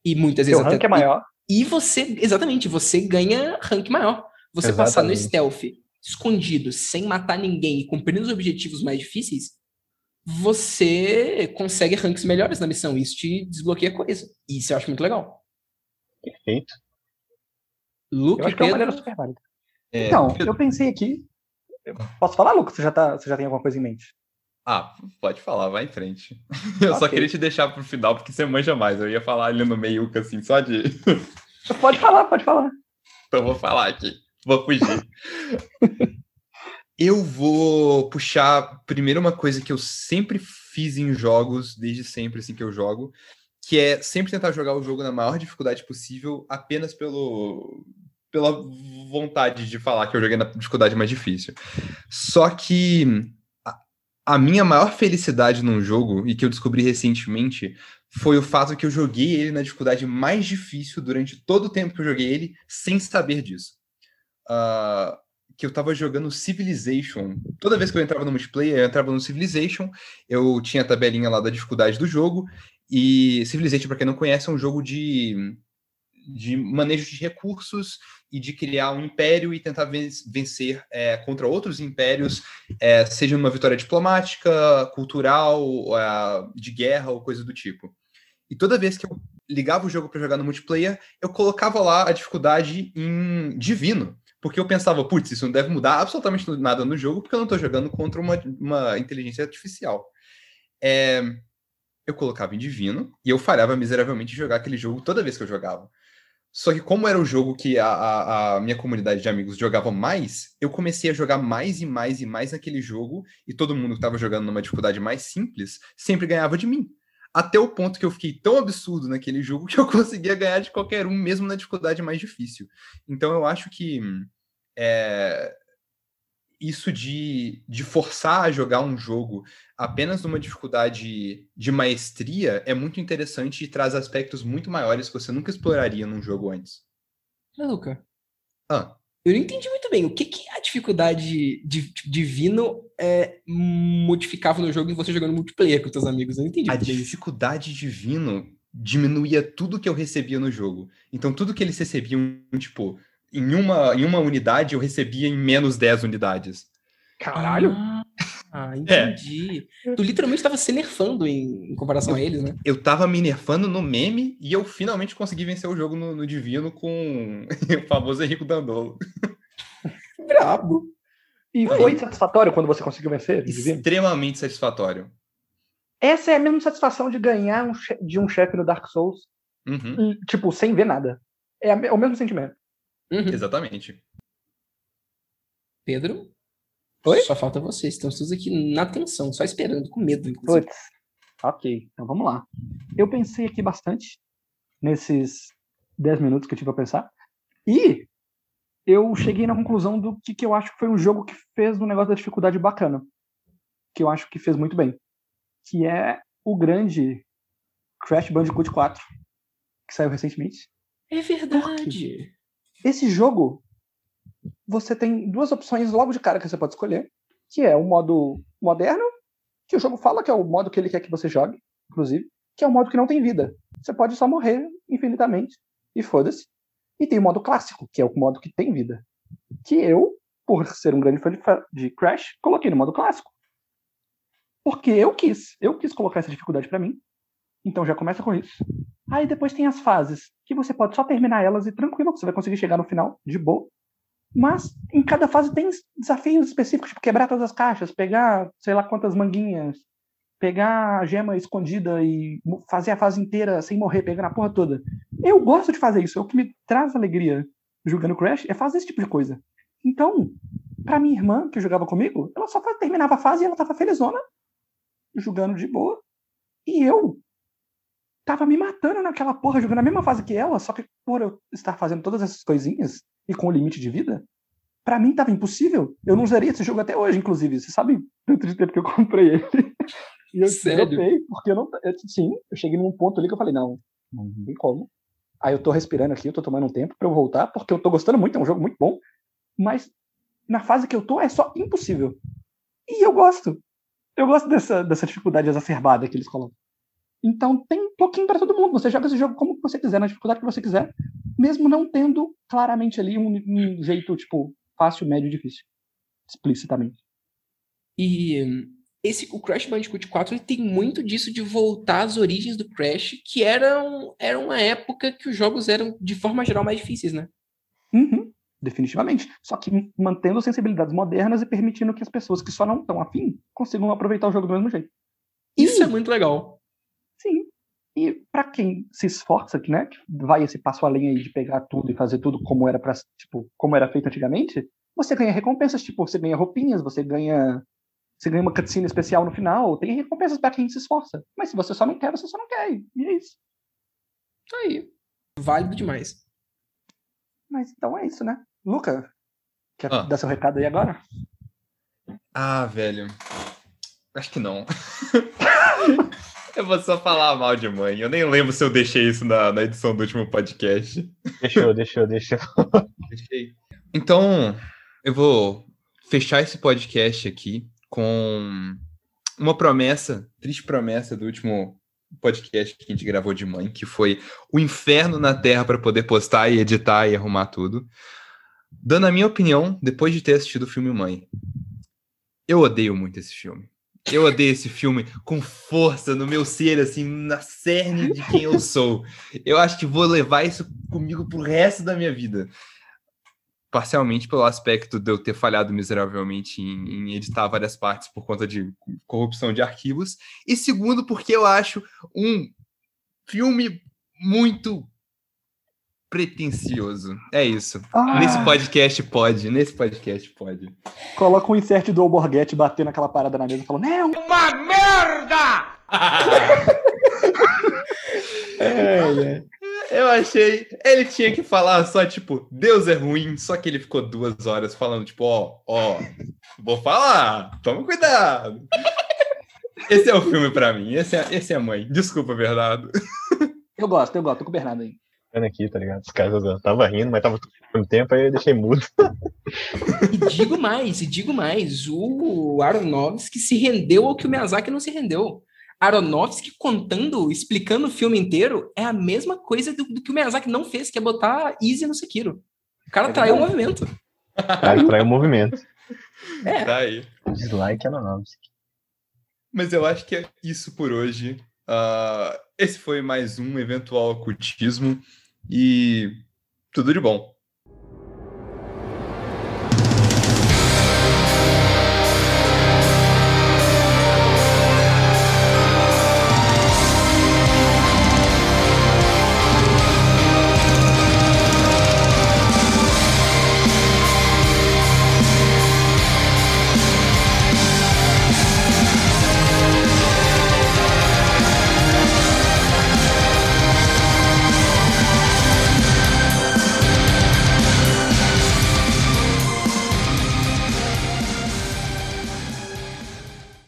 e muitas vezes até. rank é maior. E, e você, exatamente, você ganha rank maior. Você exatamente. passar no stealth, escondido, sem matar ninguém e cumprindo os objetivos mais difíceis, você consegue ranks melhores na missão. Isso te desbloqueia coisa. Isso eu acho muito legal. Perfeito. Luke, eu acho que é uma maneira super válida. É, então, Pedro... eu pensei aqui. Posso falar, Lucas? Você já, tá, você já tem alguma coisa em mente? Ah, pode falar, vai em frente. Eu okay. só queria te deixar pro final, porque você manja mais. Eu ia falar ali no meio, assim, só de. Pode falar, pode falar. Então vou falar aqui. Vou fugir. eu vou puxar primeiro uma coisa que eu sempre fiz em jogos, desde sempre assim que eu jogo, que é sempre tentar jogar o jogo na maior dificuldade possível, apenas pelo pela vontade de falar que eu joguei na dificuldade mais difícil. Só que a, a minha maior felicidade num jogo, e que eu descobri recentemente, foi o fato que eu joguei ele na dificuldade mais difícil durante todo o tempo que eu joguei ele, sem saber disso. Uh, que eu tava jogando Civilization. Toda vez que eu entrava no multiplayer, eu entrava no Civilization, eu tinha a tabelinha lá da dificuldade do jogo, e Civilization, para quem não conhece, é um jogo de, de manejo de recursos e de criar um império e tentar vencer é, contra outros impérios, é, seja numa vitória diplomática, cultural, é, de guerra ou coisa do tipo. E toda vez que eu ligava o jogo para jogar no multiplayer, eu colocava lá a dificuldade em divino. Porque eu pensava, putz, isso não deve mudar absolutamente nada no jogo, porque eu não estou jogando contra uma, uma inteligência artificial. É, eu colocava em divino e eu falhava miseravelmente em jogar aquele jogo toda vez que eu jogava. Só que como era o jogo que a, a, a, minha comunidade de amigos jogava mais, eu comecei a jogar mais e mais e mais naquele jogo, e todo mundo que estava jogando numa dificuldade mais simples sempre ganhava de mim. Até o ponto que eu fiquei tão absurdo naquele jogo que eu conseguia ganhar de qualquer um, mesmo na dificuldade mais difícil. Então eu acho que é, isso de, de forçar a jogar um jogo apenas numa dificuldade de maestria é muito interessante e traz aspectos muito maiores que você nunca exploraria num jogo antes. Luca. Ah. Eu não entendi muito bem. O que, que a dificuldade de, divino é, modificava no jogo e você jogando multiplayer com seus amigos? Eu não entendi. A dificuldade isso. divino diminuía tudo que eu recebia no jogo. Então, tudo que eles recebiam, tipo, em uma, em uma unidade, eu recebia em menos 10 unidades. Caralho! Ah, ah entendi. É. Tu literalmente estava se nerfando em, em comparação eu, a eles, né? Eu tava me nerfando no meme e eu finalmente consegui vencer o jogo no, no Divino com o famoso Henrico Dandolo. diabo. E foi satisfatório quando você conseguiu vencer? Extremamente satisfatório. Essa é a mesma satisfação de ganhar um de um chefe no Dark Souls, uhum. e, tipo, sem ver nada. É, a, é o mesmo sentimento. Uhum. Exatamente. Pedro? Oi? Só falta você. Estamos todos aqui na tensão, só esperando, com medo, inclusive. Puts. Ok, então vamos lá. Eu pensei aqui bastante nesses 10 minutos que eu tive a pensar. E eu cheguei na conclusão do que, que eu acho que foi um jogo que fez um negócio da dificuldade bacana. Que eu acho que fez muito bem. Que é o grande Crash Bandicoot 4, que saiu recentemente. É verdade. Esse jogo, você tem duas opções logo de cara que você pode escolher, que é o modo moderno, que o jogo fala que é o modo que ele quer que você jogue, inclusive, que é o modo que não tem vida. Você pode só morrer infinitamente e foda-se. E tem o modo clássico, que é o modo que tem vida. Que eu, por ser um grande fã de Crash, coloquei no modo clássico. Porque eu quis. Eu quis colocar essa dificuldade para mim. Então já começa com isso. Aí depois tem as fases, que você pode só terminar elas e tranquilo, você vai conseguir chegar no final de boa. Mas em cada fase tem desafios específicos, tipo quebrar todas as caixas, pegar sei lá quantas manguinhas, pegar a gema escondida e fazer a fase inteira sem morrer, pegando a porra toda. Eu gosto de fazer isso, é o que me traz alegria jogando Crash, é fazer esse tipo de coisa. Então, pra minha irmã, que jogava comigo, ela só terminava a fase e ela tava felizona, jogando de boa. E eu tava me matando naquela porra, jogando a mesma fase que ela, só que por eu estar fazendo todas essas coisinhas e com o limite de vida, para mim tava impossível. Eu não zerei esse jogo até hoje, inclusive. Você sabe tanto de tempo que eu comprei ele. E eu Sério? porque eu não. Eu, sim, eu cheguei num ponto ali que eu falei, não, não tem como. Aí eu tô respirando aqui, eu tô tomando um tempo para eu voltar, porque eu tô gostando muito, é um jogo muito bom. Mas na fase que eu tô é só impossível. E eu gosto. Eu gosto dessa, dessa dificuldade exacerbada que eles colocam. Então tem um pouquinho para todo mundo. Você joga esse jogo como você quiser, na dificuldade que você quiser, mesmo não tendo claramente ali um, um jeito, tipo, fácil, médio, difícil. Explicitamente. E esse o Crash Bandicoot 4 ele tem muito disso de voltar às origens do Crash, que eram era uma época que os jogos eram de forma geral mais difíceis, né? Uhum, definitivamente. Só que mantendo sensibilidades modernas e permitindo que as pessoas que só não estão afim consigam aproveitar o jogo do mesmo jeito. Isso e, é muito legal. Sim. E para quem se esforça, né, que vai esse passo além aí de pegar tudo e fazer tudo como era para tipo, como era feito antigamente, você ganha recompensas, tipo, você ganha roupinhas, você ganha você ganha uma cutscene especial no final, tem recompensas para quem se esforça. Mas se você só não quer, você só não quer. E é isso. Tá aí. Válido demais. Mas então é isso, né? Luca, quer ah. dar seu recado aí agora? Ah, velho. Acho que não. eu vou só falar mal de mãe. Eu nem lembro se eu deixei isso na, na edição do último podcast. Deixou, deixou, deixou. Deixei. Então, eu vou fechar esse podcast aqui com uma promessa, triste promessa do último podcast que a gente gravou de mãe, que foi o inferno na Terra para poder postar e editar e arrumar tudo. Dando a minha opinião, depois de ter assistido o filme Mãe, eu odeio muito esse filme. Eu odeio esse filme com força no meu ser, assim, na cerne de quem eu sou. Eu acho que vou levar isso comigo pro resto da minha vida parcialmente pelo aspecto de eu ter falhado miseravelmente em, em, editar várias partes por conta de corrupção de arquivos, e segundo, porque eu acho um filme muito pretencioso. É isso. Ah. Nesse podcast pode, nesse podcast pode. Coloca um insert do Alborguete batendo aquela parada na mesa e falando: Não! Uma merda! é, é. Eu achei. Ele tinha que falar só, tipo, Deus é ruim, só que ele ficou duas horas falando, tipo, ó, ó, vou falar, toma cuidado. Esse é o filme pra mim, esse é, esse é a mãe. Desculpa, Bernardo. Eu gosto, eu gosto, tô com o Bernardo aí. Aqui, tá ligado? Os caras eu tava rindo, mas tava todo tempo, aí eu deixei mudo. E digo mais, e digo mais, o Aronofsky se rendeu ao que o Miyazaki não se rendeu. Aronofsky contando, explicando o filme inteiro, é a mesma coisa do, do que o Miyazaki não fez, que é botar Easy no Sekiro. O cara é traiu o movimento. O cara traiu o movimento. É. Tá aí. Dislike Aronofsky. Mas eu acho que é isso por hoje. Uh, esse foi mais um eventual ocultismo e tudo de bom.